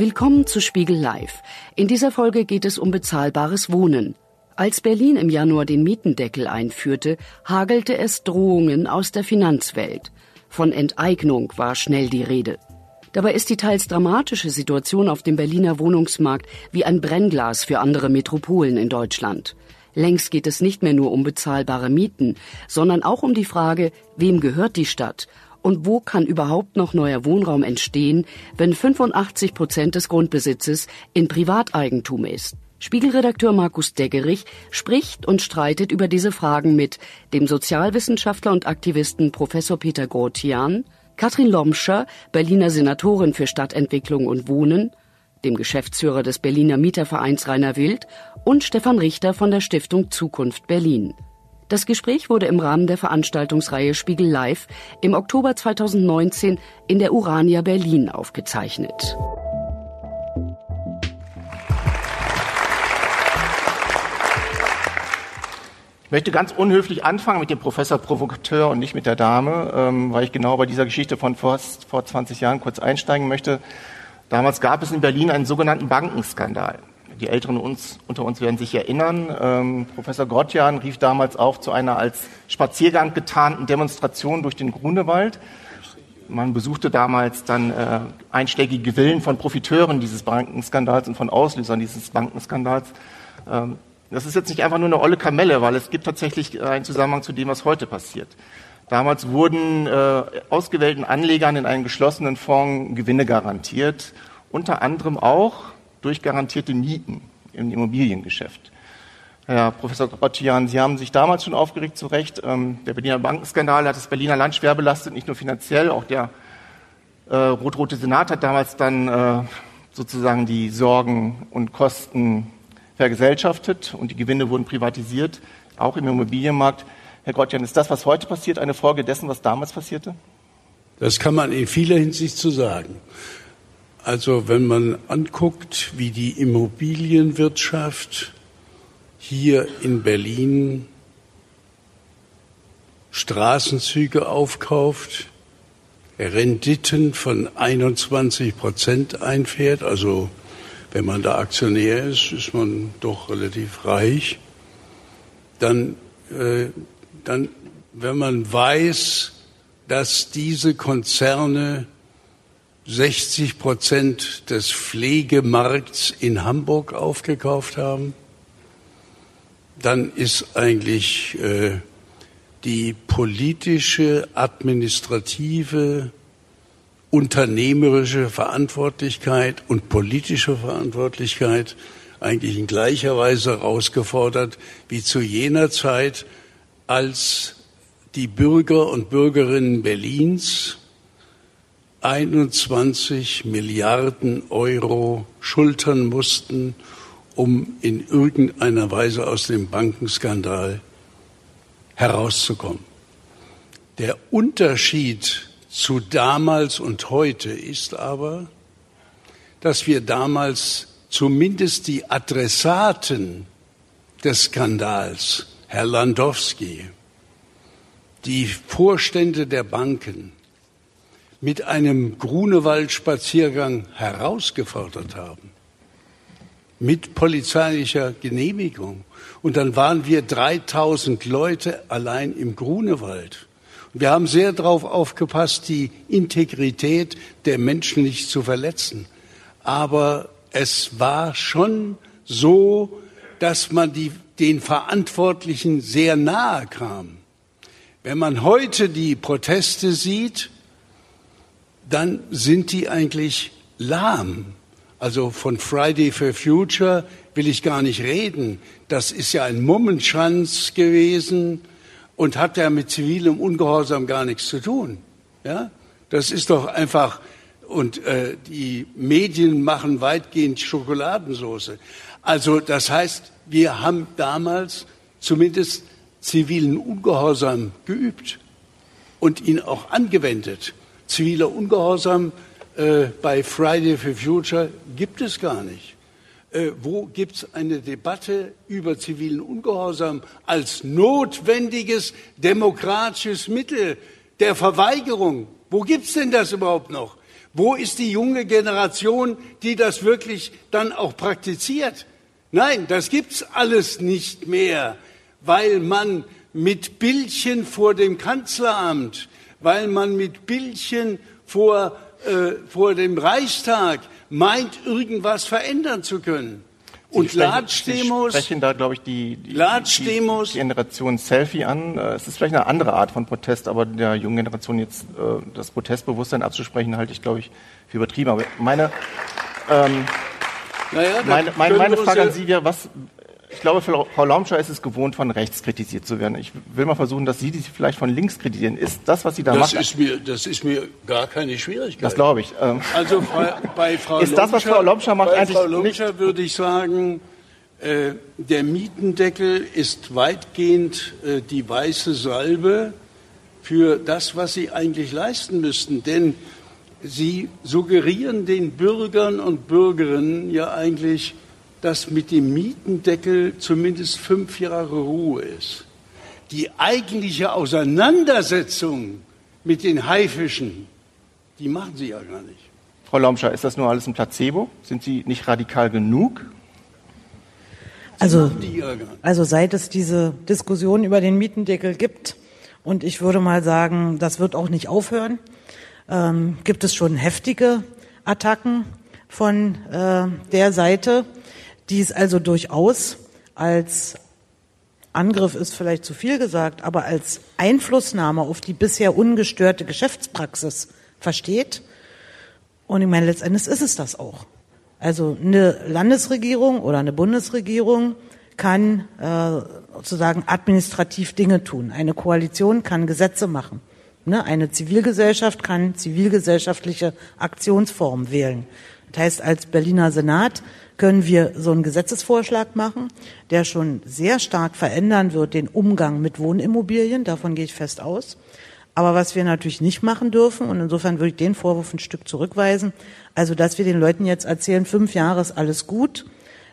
Willkommen zu Spiegel Live. In dieser Folge geht es um bezahlbares Wohnen. Als Berlin im Januar den Mietendeckel einführte, hagelte es Drohungen aus der Finanzwelt. Von Enteignung war schnell die Rede. Dabei ist die teils dramatische Situation auf dem Berliner Wohnungsmarkt wie ein Brennglas für andere Metropolen in Deutschland. Längst geht es nicht mehr nur um bezahlbare Mieten, sondern auch um die Frage, wem gehört die Stadt und wo kann überhaupt noch neuer Wohnraum entstehen, wenn 85 Prozent des Grundbesitzes in Privateigentum ist? Spiegelredakteur Markus Deggerich spricht und streitet über diese Fragen mit dem Sozialwissenschaftler und Aktivisten Professor Peter Grotian, Katrin Lomscher, Berliner Senatorin für Stadtentwicklung und Wohnen, dem Geschäftsführer des Berliner Mietervereins Rainer Wild und Stefan Richter von der Stiftung Zukunft Berlin. Das Gespräch wurde im Rahmen der Veranstaltungsreihe Spiegel Live im Oktober 2019 in der Urania Berlin aufgezeichnet. Ich möchte ganz unhöflich anfangen mit dem Professor Provokateur und nicht mit der Dame, ähm, weil ich genau bei dieser Geschichte von vor, vor 20 Jahren kurz einsteigen möchte. Damals gab es in Berlin einen sogenannten Bankenskandal die Älteren uns, unter uns werden sich erinnern. Ähm, Professor Grotjan rief damals auf zu einer als Spaziergang getarnten Demonstration durch den Grunewald. Man besuchte damals dann äh, einschlägige Villen von Profiteuren dieses Bankenskandals und von Auslösern dieses Bankenskandals. Ähm, das ist jetzt nicht einfach nur eine olle Kamelle, weil es gibt tatsächlich einen Zusammenhang zu dem, was heute passiert. Damals wurden äh, ausgewählten Anlegern in einen geschlossenen Fonds Gewinne garantiert, unter anderem auch durch garantierte Mieten im Immobiliengeschäft. Herr Professor Grottian, Sie haben sich damals schon aufgeregt, zu Recht. Ähm, der Berliner Bankenskandal hat das Berliner Land schwer belastet, nicht nur finanziell, auch der äh, rot-rote Senat hat damals dann äh, sozusagen die Sorgen und Kosten vergesellschaftet und die Gewinne wurden privatisiert, auch im Immobilienmarkt. Herr Grottian, ist das, was heute passiert, eine Folge dessen, was damals passierte? Das kann man in vieler Hinsicht so sagen. Also wenn man anguckt, wie die Immobilienwirtschaft hier in Berlin Straßenzüge aufkauft, Renditen von 21 Prozent einfährt, also wenn man da Aktionär ist, ist man doch relativ reich, dann, äh, dann wenn man weiß, dass diese Konzerne 60 Prozent des Pflegemarkts in Hamburg aufgekauft haben, dann ist eigentlich äh, die politische, administrative, unternehmerische Verantwortlichkeit und politische Verantwortlichkeit eigentlich in gleicher Weise herausgefordert wie zu jener Zeit, als die Bürger und Bürgerinnen Berlins 21 Milliarden Euro schultern mussten, um in irgendeiner Weise aus dem Bankenskandal herauszukommen. Der Unterschied zu damals und heute ist aber, dass wir damals zumindest die Adressaten des Skandals, Herr Landowski, die Vorstände der Banken, mit einem Grunewald-Spaziergang herausgefordert haben. Mit polizeilicher Genehmigung. Und dann waren wir 3000 Leute allein im Grunewald. Wir haben sehr darauf aufgepasst, die Integrität der Menschen nicht zu verletzen. Aber es war schon so, dass man die, den Verantwortlichen sehr nahe kam. Wenn man heute die Proteste sieht, dann sind die eigentlich lahm. Also von Friday for Future will ich gar nicht reden. Das ist ja ein Mummenschanz gewesen und hat ja mit zivilem Ungehorsam gar nichts zu tun. Ja, das ist doch einfach und äh, die Medien machen weitgehend Schokoladensoße. Also das heißt, wir haben damals zumindest zivilen Ungehorsam geübt und ihn auch angewendet ziviler Ungehorsam äh, bei Friday for Future gibt es gar nicht. Äh, wo gibt es eine Debatte über zivilen Ungehorsam als notwendiges demokratisches Mittel der Verweigerung? Wo gibt es denn das überhaupt noch? Wo ist die junge Generation, die das wirklich dann auch praktiziert? Nein, das gibt's alles nicht mehr, weil man mit Bildchen vor dem Kanzleramt, weil man mit Bildchen vor, äh, vor dem Reichstag meint, irgendwas verändern zu können. Und Latschdemos. Sie sprechen da, glaube ich, die, die, die, die, Generation Selfie an. Äh, es ist vielleicht eine andere Art von Protest, aber der jungen Generation jetzt äh, das Protestbewusstsein abzusprechen, halte ich, glaube ich, für übertrieben. Aber meine, ähm, naja, meine, meine, meine Frage an Sie wäre, was, ich glaube, Frau Laumscher ist es gewohnt, von rechts kritisiert zu werden. Ich will mal versuchen, dass Sie die vielleicht von links kritisieren. Ist das, was Sie da das machen? Ist mir, das ist mir gar keine Schwierigkeit. Das glaube ich. Ähm also bei Frau ist das, was Frau Laumscher macht, bei eigentlich Frau Laumscher würde ich sagen, äh, der Mietendeckel ist weitgehend äh, die weiße Salbe für das, was Sie eigentlich leisten müssten. Denn Sie suggerieren den Bürgern und Bürgerinnen ja eigentlich, dass mit dem Mietendeckel zumindest fünf Jahre Ruhe ist. Die eigentliche Auseinandersetzung mit den Haifischen, die machen Sie ja gar nicht. Frau Laumscher, ist das nur alles ein Placebo? Sind Sie nicht radikal genug? Also, also seit es diese Diskussion über den Mietendeckel gibt, und ich würde mal sagen, das wird auch nicht aufhören, ähm, gibt es schon heftige Attacken von äh, der Seite die es also durchaus als Angriff ist vielleicht zu viel gesagt, aber als Einflussnahme auf die bisher ungestörte Geschäftspraxis versteht. Und ich meine, letztendlich ist es das auch. Also eine Landesregierung oder eine Bundesregierung kann äh, sozusagen administrativ Dinge tun. Eine Koalition kann Gesetze machen. Ne? Eine Zivilgesellschaft kann zivilgesellschaftliche Aktionsformen wählen. Das heißt, als Berliner Senat können wir so einen Gesetzesvorschlag machen, der schon sehr stark verändern wird den Umgang mit Wohnimmobilien. Davon gehe ich fest aus. Aber was wir natürlich nicht machen dürfen, und insofern würde ich den Vorwurf ein Stück zurückweisen, also dass wir den Leuten jetzt erzählen, fünf Jahre ist alles gut,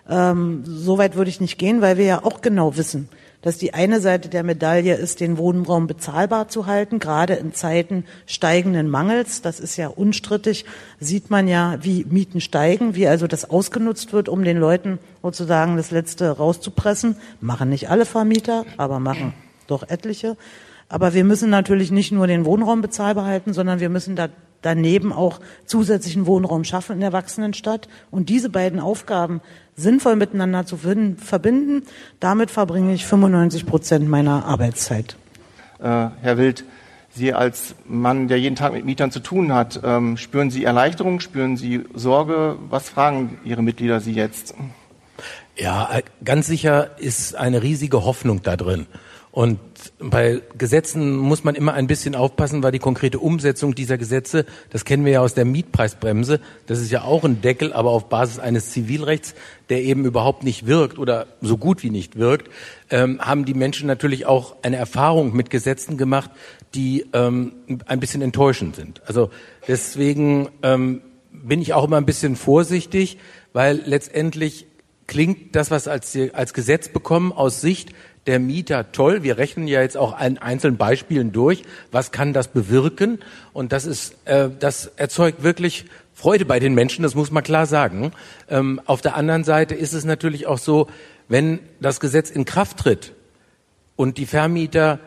ähm, so weit würde ich nicht gehen, weil wir ja auch genau wissen, dass die eine Seite der Medaille ist, den Wohnraum bezahlbar zu halten, gerade in Zeiten steigenden Mangels. Das ist ja unstrittig. Sieht man ja, wie Mieten steigen, wie also das ausgenutzt wird, um den Leuten sozusagen das Letzte rauszupressen. Machen nicht alle Vermieter, aber machen doch etliche. Aber wir müssen natürlich nicht nur den Wohnraum bezahlbar halten, sondern wir müssen da daneben auch zusätzlichen Wohnraum schaffen in der wachsenden Stadt. Und diese beiden Aufgaben sinnvoll miteinander zu verbinden, damit verbringe ich 95 Prozent meiner Arbeitszeit. Äh, Herr Wild, Sie als Mann, der jeden Tag mit Mietern zu tun hat, ähm, spüren Sie Erleichterung, spüren Sie Sorge? Was fragen Ihre Mitglieder Sie jetzt? Ja, ganz sicher ist eine riesige Hoffnung da drin. Und bei Gesetzen muss man immer ein bisschen aufpassen, weil die konkrete Umsetzung dieser Gesetze, das kennen wir ja aus der Mietpreisbremse, das ist ja auch ein Deckel, aber auf Basis eines Zivilrechts, der eben überhaupt nicht wirkt oder so gut wie nicht wirkt, ähm, haben die Menschen natürlich auch eine Erfahrung mit Gesetzen gemacht, die ähm, ein bisschen enttäuschend sind. Also deswegen ähm, bin ich auch immer ein bisschen vorsichtig, weil letztendlich klingt das, was als, als Gesetz bekommen, aus Sicht der Mieter toll. Wir rechnen ja jetzt auch an einzelnen Beispielen durch. Was kann das bewirken? Und das ist, äh, das erzeugt wirklich Freude bei den Menschen. Das muss man klar sagen. Ähm, auf der anderen Seite ist es natürlich auch so, wenn das Gesetz in Kraft tritt und die Vermieter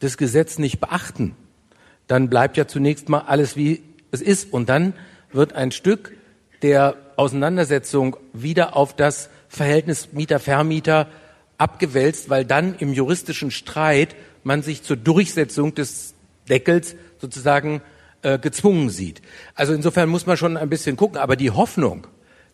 das Gesetz nicht beachten, dann bleibt ja zunächst mal alles wie es ist. Und dann wird ein Stück der Auseinandersetzung wieder auf das Verhältnis Mieter-Vermieter abgewälzt, weil dann im juristischen Streit man sich zur Durchsetzung des Deckels sozusagen äh, gezwungen sieht. Also insofern muss man schon ein bisschen gucken. Aber die Hoffnung,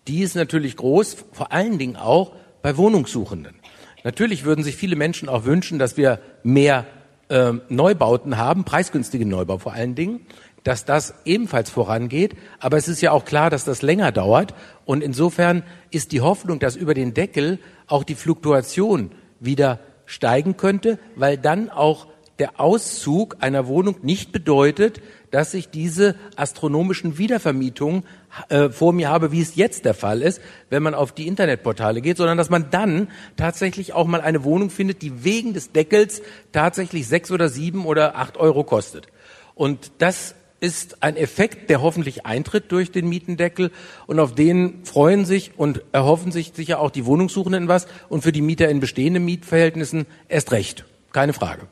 die ist natürlich groß, vor allen Dingen auch bei Wohnungssuchenden. Natürlich würden sich viele Menschen auch wünschen, dass wir mehr äh, Neubauten haben, preisgünstige Neubau vor allen Dingen, dass das ebenfalls vorangeht. Aber es ist ja auch klar, dass das länger dauert. Und insofern ist die Hoffnung, dass über den Deckel auch die Fluktuation wieder steigen könnte, weil dann auch der Auszug einer Wohnung nicht bedeutet, dass ich diese astronomischen Wiedervermietungen äh, vor mir habe, wie es jetzt der Fall ist, wenn man auf die Internetportale geht, sondern dass man dann tatsächlich auch mal eine Wohnung findet, die wegen des Deckels tatsächlich sechs oder sieben oder acht Euro kostet. Und das ist ein Effekt, der hoffentlich eintritt durch den Mietendeckel und auf den freuen sich und erhoffen sich sicher auch die Wohnungssuchenden was und für die Mieter in bestehenden Mietverhältnissen erst recht. Keine Frage.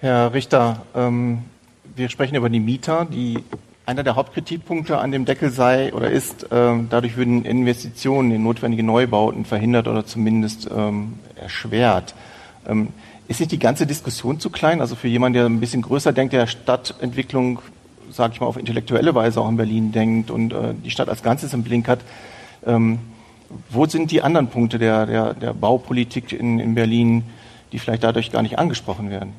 Herr Richter, ähm, wir sprechen über die Mieter, die einer der Hauptkritikpunkte an dem Deckel sei oder ist, ähm, dadurch würden Investitionen in notwendige Neubauten verhindert oder zumindest ähm, erschwert. Ähm, ist nicht die ganze Diskussion zu klein? Also für jemanden, der ein bisschen größer denkt, der Stadtentwicklung, sage ich mal, auf intellektuelle Weise auch in Berlin denkt und äh, die Stadt als Ganzes im Blick hat, ähm, wo sind die anderen Punkte der, der, der Baupolitik in, in Berlin, die vielleicht dadurch gar nicht angesprochen werden?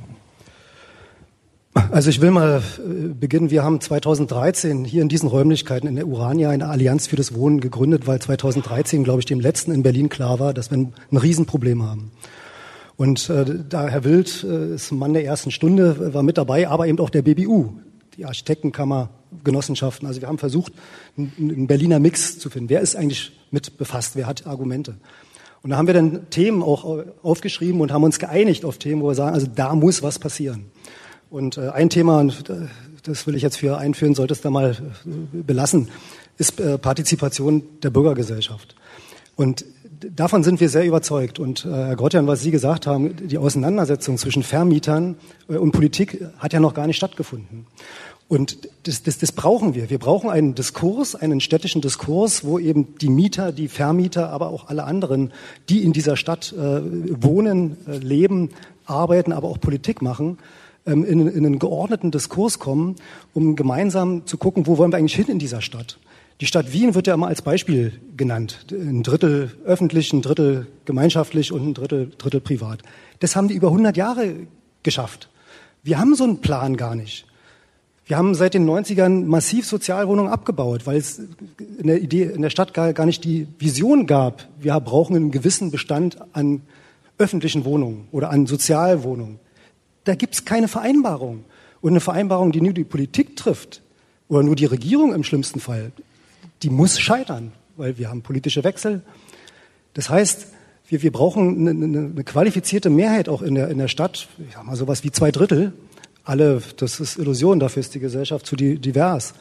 Also ich will mal äh, beginnen. Wir haben 2013 hier in diesen Räumlichkeiten in der Urania eine Allianz für das Wohnen gegründet, weil 2013, glaube ich, dem letzten in Berlin klar war, dass wir ein Riesenproblem haben. Und äh, da Herr Wild äh, ist ein Mann der ersten Stunde, war mit dabei, aber eben auch der BBU, die Architektenkammer, Genossenschaften. Also wir haben versucht, einen, Berliner Mix zu finden. Wer ist eigentlich mit befasst? Wer hat Argumente? Und da haben wir dann Themen auch aufgeschrieben und haben uns geeinigt auf Themen, wo wir sagen, also da muss was passieren. Und äh, ein Thema, äh, das will ich jetzt für einführen, sollte es da mal äh, belassen, ist äh, Partizipation der Bürgergesellschaft. Und davon sind wir sehr überzeugt. Und äh, Herr Grotjan, was Sie gesagt haben, die Auseinandersetzung zwischen Vermietern äh, und Politik hat ja noch gar nicht stattgefunden. Und das, das, das brauchen wir. Wir brauchen einen Diskurs, einen städtischen Diskurs, wo eben die Mieter, die Vermieter, aber auch alle anderen, die in dieser Stadt äh, wohnen, äh, leben, arbeiten, aber auch Politik machen, ähm, in, in einen geordneten Diskurs kommen, um gemeinsam zu gucken, wo wollen wir eigentlich hin in dieser Stadt. Die Stadt Wien wird ja immer als Beispiel genannt. Ein Drittel öffentlich, ein Drittel gemeinschaftlich und ein Drittel, Drittel privat. Das haben die über 100 Jahre geschafft. Wir haben so einen Plan gar nicht. Wir haben seit den 90ern massiv Sozialwohnungen abgebaut, weil es in der Idee, in der Stadt gar, gar nicht die Vision gab. Wir brauchen einen gewissen Bestand an öffentlichen Wohnungen oder an Sozialwohnungen. Da gibt es keine Vereinbarung. Und eine Vereinbarung, die nur die Politik trifft oder nur die Regierung im schlimmsten Fall, die muss scheitern, weil wir haben politische Wechsel. Das heißt, wir, wir brauchen eine, eine, qualifizierte Mehrheit auch in der, in der Stadt, ich sag mal sowas wie zwei Drittel. Alle, das ist Illusion, dafür ist die Gesellschaft zu divers.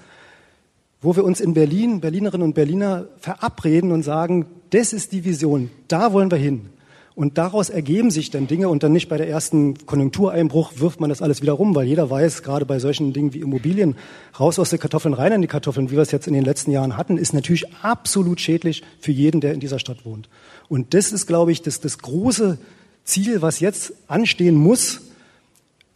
Wo wir uns in Berlin, Berlinerinnen und Berliner verabreden und sagen, das ist die Vision, da wollen wir hin. Und daraus ergeben sich dann Dinge und dann nicht bei der ersten Konjunktureinbruch wirft man das alles wieder rum, weil jeder weiß, gerade bei solchen Dingen wie Immobilien, raus aus den Kartoffeln, rein in die Kartoffeln, wie wir es jetzt in den letzten Jahren hatten, ist natürlich absolut schädlich für jeden, der in dieser Stadt wohnt. Und das ist, glaube ich, das, das große Ziel, was jetzt anstehen muss.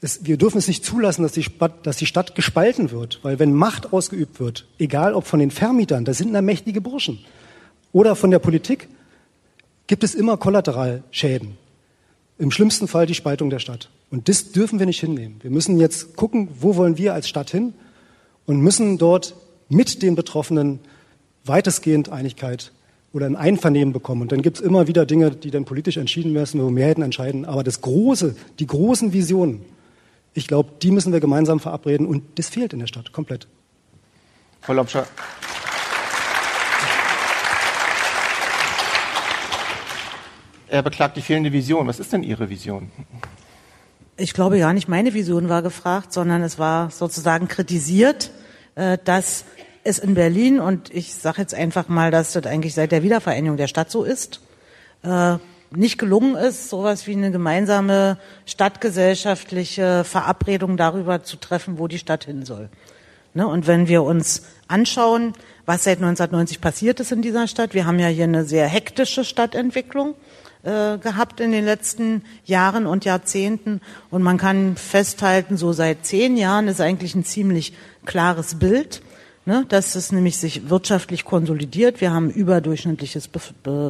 Es, wir dürfen es nicht zulassen, dass die, Stadt, dass die Stadt gespalten wird, weil wenn Macht ausgeübt wird, egal ob von den Vermietern, das sind da mächtige Burschen, oder von der Politik, gibt es immer Kollateralschäden. Im schlimmsten Fall die Spaltung der Stadt. Und das dürfen wir nicht hinnehmen. Wir müssen jetzt gucken, wo wollen wir als Stadt hin und müssen dort mit den Betroffenen weitestgehend Einigkeit oder ein Einvernehmen bekommen. Und dann gibt es immer wieder Dinge, die dann politisch entschieden werden, wo Mehrheiten entscheiden. Aber das Große, die großen Visionen, ich glaube, die müssen wir gemeinsam verabreden und das fehlt in der Stadt komplett. Frau Lobscher. Er beklagt die fehlende Vision. Was ist denn Ihre Vision? Ich glaube gar nicht, meine Vision war gefragt, sondern es war sozusagen kritisiert, äh, dass es in Berlin, und ich sage jetzt einfach mal, dass das eigentlich seit der Wiedervereinigung der Stadt so ist, äh, nicht gelungen ist, sowas wie eine gemeinsame stadtgesellschaftliche Verabredung darüber zu treffen, wo die Stadt hin soll. Ne, und wenn wir uns anschauen, was seit 1990 passiert ist in dieser Stadt, wir haben ja hier eine sehr hektische Stadtentwicklung äh, gehabt in den letzten Jahren und Jahrzehnten. Und man kann festhalten, so seit zehn Jahren ist eigentlich ein ziemlich klares Bild ne, dass es nämlich sich wirtschaftlich konsolidiert. Wir haben überdurchschnittliches Be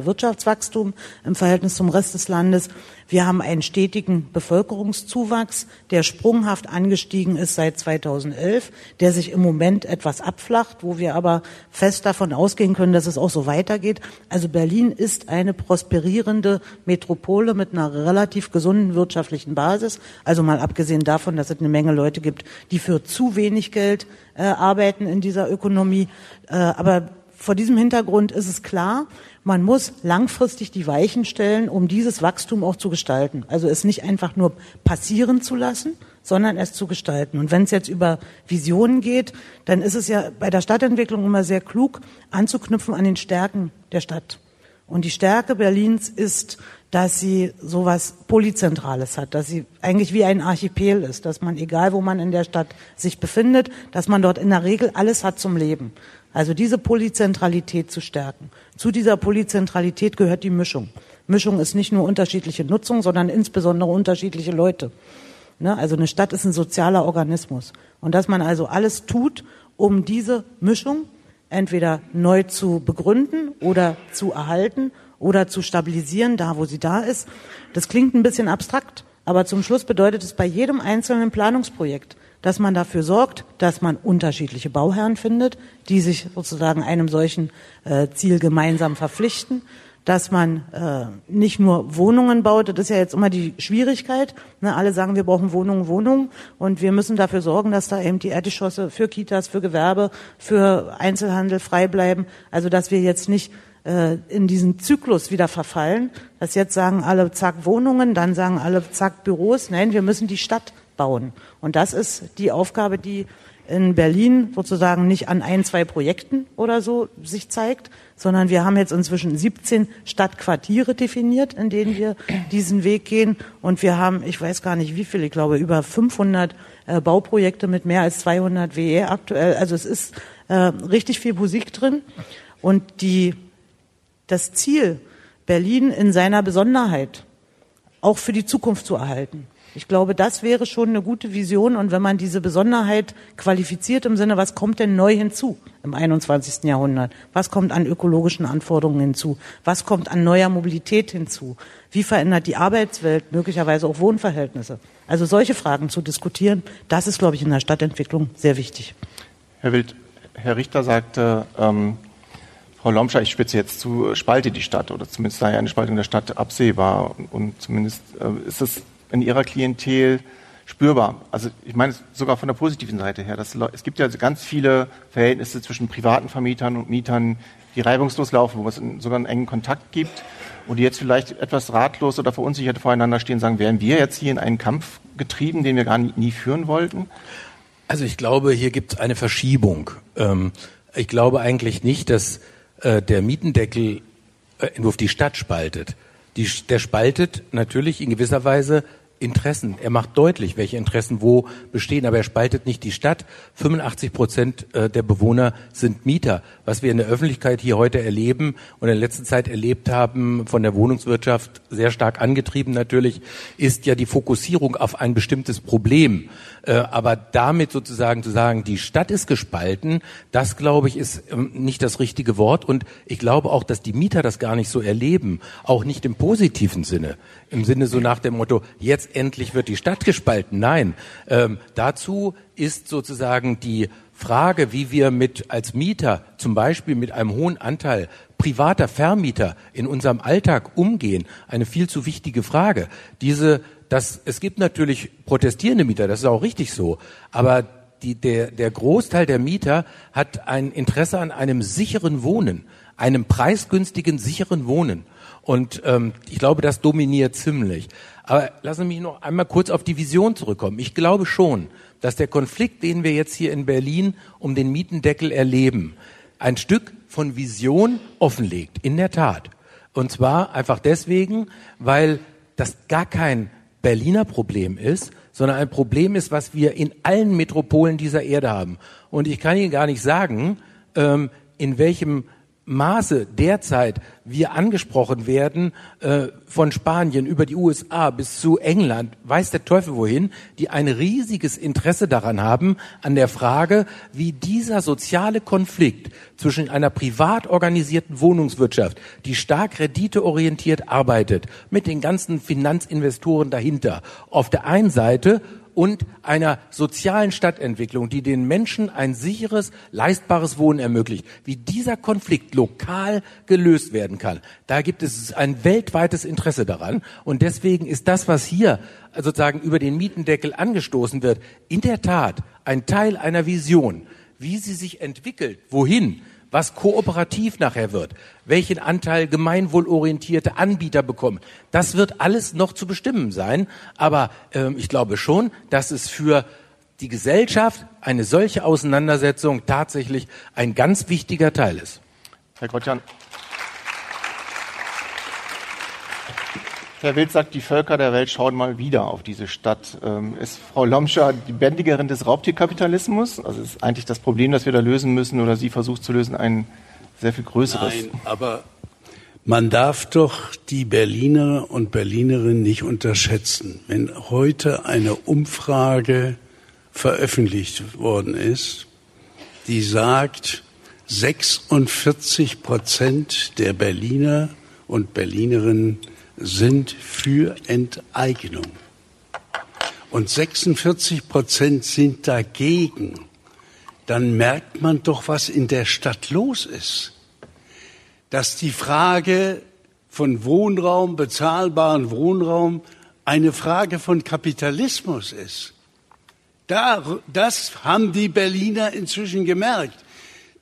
Wirtschaftswachstum im Verhältnis zum Rest des Landes. Wir haben einen stetigen Bevölkerungszuwachs, der sprunghaft angestiegen ist seit 2011, der sich im Moment etwas abflacht, wo wir aber fest davon ausgehen können, dass es auch so weitergeht. Also Berlin ist eine prosperierende Metropole mit einer relativ gesunden wirtschaftlichen Basis. Also mal abgesehen davon, dass es eine Menge Leute gibt, die für zu wenig Geld äh, arbeiten in dieser Ökonomie. Äh, aber vor diesem Hintergrund ist es klar, man muss langfristig die Weichen stellen, um dieses Wachstum auch zu gestalten. Also es nicht einfach nur passieren zu lassen, sondern es zu gestalten. Und wenn es jetzt über Visionen geht, dann ist es ja bei der Stadtentwicklung immer sehr klug, anzuknüpfen an den Stärken der Stadt. Und die Stärke Berlins ist, dass sie sowas Polyzentrales hat, dass sie eigentlich wie ein Archipel ist, dass man, egal wo man in der Stadt sich befindet, dass man dort in der Regel alles hat zum Leben. Also diese Polyzentralität zu stärken. Zu dieser Polyzentralität gehört die Mischung. Mischung ist nicht nur unterschiedliche Nutzung, sondern insbesondere unterschiedliche Leute. Ne? Also eine Stadt ist ein sozialer Organismus. Und dass man also alles tut, um diese Mischung entweder neu zu begründen oder zu erhalten oder zu stabilisieren, da wo sie da ist. Das klingt ein bisschen abstrakt, aber zum Schluss bedeutet es bei jedem einzelnen Planungsprojekt, dass man dafür sorgt, dass man unterschiedliche Bauherren findet, die sich sozusagen einem solchen äh, Ziel gemeinsam verpflichten, dass man äh, nicht nur Wohnungen baut, das ist ja jetzt immer die Schwierigkeit. Ne? Alle sagen, wir brauchen Wohnungen, Wohnungen und wir müssen dafür sorgen, dass da eben die Erdgeschosse für Kitas, für Gewerbe, für Einzelhandel frei bleiben. Also dass wir jetzt nicht äh, in diesen Zyklus wieder verfallen, dass jetzt sagen alle zack Wohnungen, dann sagen alle zack Büros. Nein, wir müssen die Stadt bauen. Und das ist die Aufgabe, die in Berlin sozusagen nicht an ein, zwei Projekten oder so sich zeigt, sondern wir haben jetzt inzwischen 17 Stadtquartiere definiert, in denen wir diesen Weg gehen. Und wir haben, ich weiß gar nicht wie viele, ich glaube über 500 äh, Bauprojekte mit mehr als 200 WE aktuell. Also es ist äh, richtig viel Musik drin. Und die, das Ziel, Berlin in seiner Besonderheit auch für die Zukunft zu erhalten. Ich glaube, das wäre schon eine gute Vision. Und wenn man diese Besonderheit qualifiziert im Sinne, was kommt denn neu hinzu im 21. Jahrhundert? Was kommt an ökologischen Anforderungen hinzu? Was kommt an neuer Mobilität hinzu? Wie verändert die Arbeitswelt möglicherweise auch Wohnverhältnisse? Also solche Fragen zu diskutieren, das ist, glaube ich, in der Stadtentwicklung sehr wichtig. Herr Wild, Herr Richter sagte, ähm, Frau Lomscher, ich spitze jetzt zu, spalte die Stadt oder zumindest sei eine Spaltung der Stadt absehbar. Und zumindest äh, ist es in ihrer Klientel spürbar. Also ich meine sogar von der positiven Seite her. Das, es gibt ja ganz viele Verhältnisse zwischen privaten Vermietern und Mietern, die reibungslos laufen, wo es sogar einen engen Kontakt gibt und die jetzt vielleicht etwas ratlos oder verunsichert voreinander stehen, sagen, wären wir jetzt hier in einen Kampf getrieben, den wir gar nie, nie führen wollten? Also ich glaube, hier gibt es eine Verschiebung. Ähm, ich glaube eigentlich nicht, dass äh, der Mietendeckel äh, Entwurf die Stadt spaltet. Die, der spaltet natürlich in gewisser Weise Interessen. Er macht deutlich, welche Interessen wo bestehen, aber er spaltet nicht die Stadt. 85 Prozent äh, der Bewohner sind Mieter. Was wir in der Öffentlichkeit hier heute erleben und in der letzten Zeit erlebt haben, von der Wohnungswirtschaft sehr stark angetrieben natürlich, ist ja die Fokussierung auf ein bestimmtes Problem. Äh, aber damit sozusagen zu sagen, die Stadt ist gespalten, das glaube ich ist ähm, nicht das richtige Wort. Und ich glaube auch, dass die Mieter das gar nicht so erleben, auch nicht im positiven Sinne. Im Sinne so nach dem Motto, jetzt endlich wird die Stadt gespalten. Nein, ähm, dazu ist sozusagen die Frage, wie wir mit als Mieter zum Beispiel mit einem hohen Anteil privater Vermieter in unserem Alltag umgehen, eine viel zu wichtige Frage. Diese, das, es gibt natürlich protestierende Mieter, das ist auch richtig so, aber die, der, der Großteil der Mieter hat ein Interesse an einem sicheren Wohnen, einem preisgünstigen, sicheren Wohnen. Und ähm, ich glaube, das dominiert ziemlich. Aber lassen Sie mich noch einmal kurz auf die Vision zurückkommen. Ich glaube schon, dass der Konflikt, den wir jetzt hier in Berlin um den Mietendeckel erleben, ein Stück von Vision offenlegt. In der Tat. Und zwar einfach deswegen, weil das gar kein Berliner Problem ist, sondern ein Problem ist, was wir in allen Metropolen dieser Erde haben. Und ich kann Ihnen gar nicht sagen, ähm, in welchem Maße derzeit wir angesprochen werden äh, von Spanien über die USA bis zu England, weiß der Teufel wohin, die ein riesiges Interesse daran haben, an der Frage, wie dieser soziale Konflikt zwischen einer privat organisierten Wohnungswirtschaft, die stark renditeorientiert arbeitet, mit den ganzen Finanzinvestoren dahinter, auf der einen Seite und einer sozialen Stadtentwicklung, die den Menschen ein sicheres, leistbares Wohnen ermöglicht, wie dieser Konflikt lokal gelöst werden kann. Da gibt es ein weltweites Interesse daran. Und deswegen ist das, was hier sozusagen über den Mietendeckel angestoßen wird, in der Tat ein Teil einer Vision, wie sie sich entwickelt, wohin, was kooperativ nachher wird, welchen Anteil gemeinwohlorientierte Anbieter bekommen, das wird alles noch zu bestimmen sein. Aber ähm, ich glaube schon, dass es für die Gesellschaft eine solche Auseinandersetzung tatsächlich ein ganz wichtiger Teil ist. Herr Gottjan. Herr Wild sagt, die Völker der Welt schauen mal wieder auf diese Stadt. Ähm, ist Frau Lomscher die Bändigerin des Raubtierkapitalismus? Also ist eigentlich das Problem, das wir da lösen müssen, oder sie versucht zu lösen, ein sehr viel größeres? Nein, aber man darf doch die Berliner und Berlinerinnen nicht unterschätzen. Wenn heute eine Umfrage veröffentlicht worden ist, die sagt, 46 Prozent der Berliner und Berlinerinnen sind für Enteignung. Und 46 Prozent sind dagegen. Dann merkt man doch, was in der Stadt los ist. Dass die Frage von Wohnraum, bezahlbaren Wohnraum, eine Frage von Kapitalismus ist. Da, das haben die Berliner inzwischen gemerkt,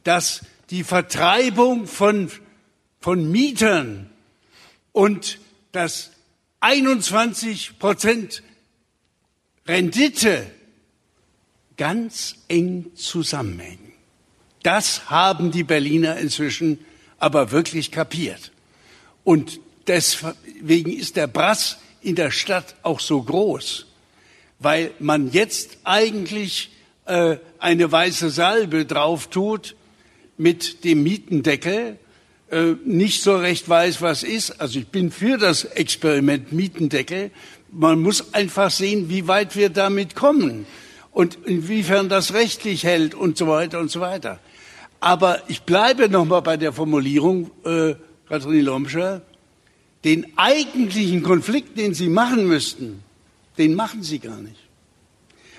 dass die Vertreibung von, von Mietern und dass 21 Prozent Rendite ganz eng zusammenhängen. Das haben die Berliner inzwischen aber wirklich kapiert. Und deswegen ist der Brass in der Stadt auch so groß, weil man jetzt eigentlich äh, eine weiße Salbe drauf tut mit dem Mietendeckel äh, nicht so recht weiß, was ist. Also ich bin für das Experiment Mietendeckel. Man muss einfach sehen, wie weit wir damit kommen und inwiefern das rechtlich hält und so weiter und so weiter. Aber ich bleibe nochmal bei der Formulierung, äh, Katrin Lomscher, den eigentlichen Konflikt, den Sie machen müssten, den machen Sie gar nicht.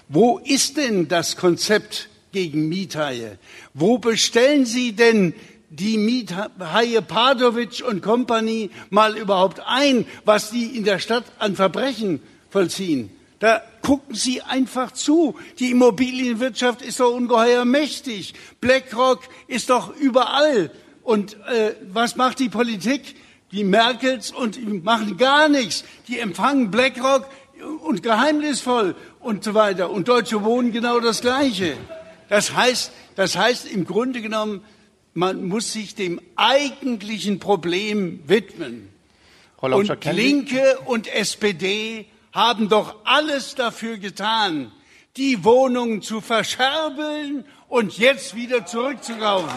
Wo ist denn das Konzept gegen Miethaie? Wo bestellen Sie denn die Miethaie Padovic und Company mal überhaupt ein, was die in der Stadt an Verbrechen vollziehen. Da gucken Sie einfach zu. Die Immobilienwirtschaft ist doch ungeheuer mächtig. BlackRock ist doch überall. Und äh, was macht die Politik? Die Merkels und die machen gar nichts. Die empfangen BlackRock und geheimnisvoll und so weiter. Und Deutsche Wohnen genau das Gleiche. Das heißt, das heißt im Grunde genommen, man muss sich dem eigentlichen Problem widmen. Und Linke und SPD haben doch alles dafür getan, die Wohnungen zu verscherbeln und jetzt wieder zurückzukaufen.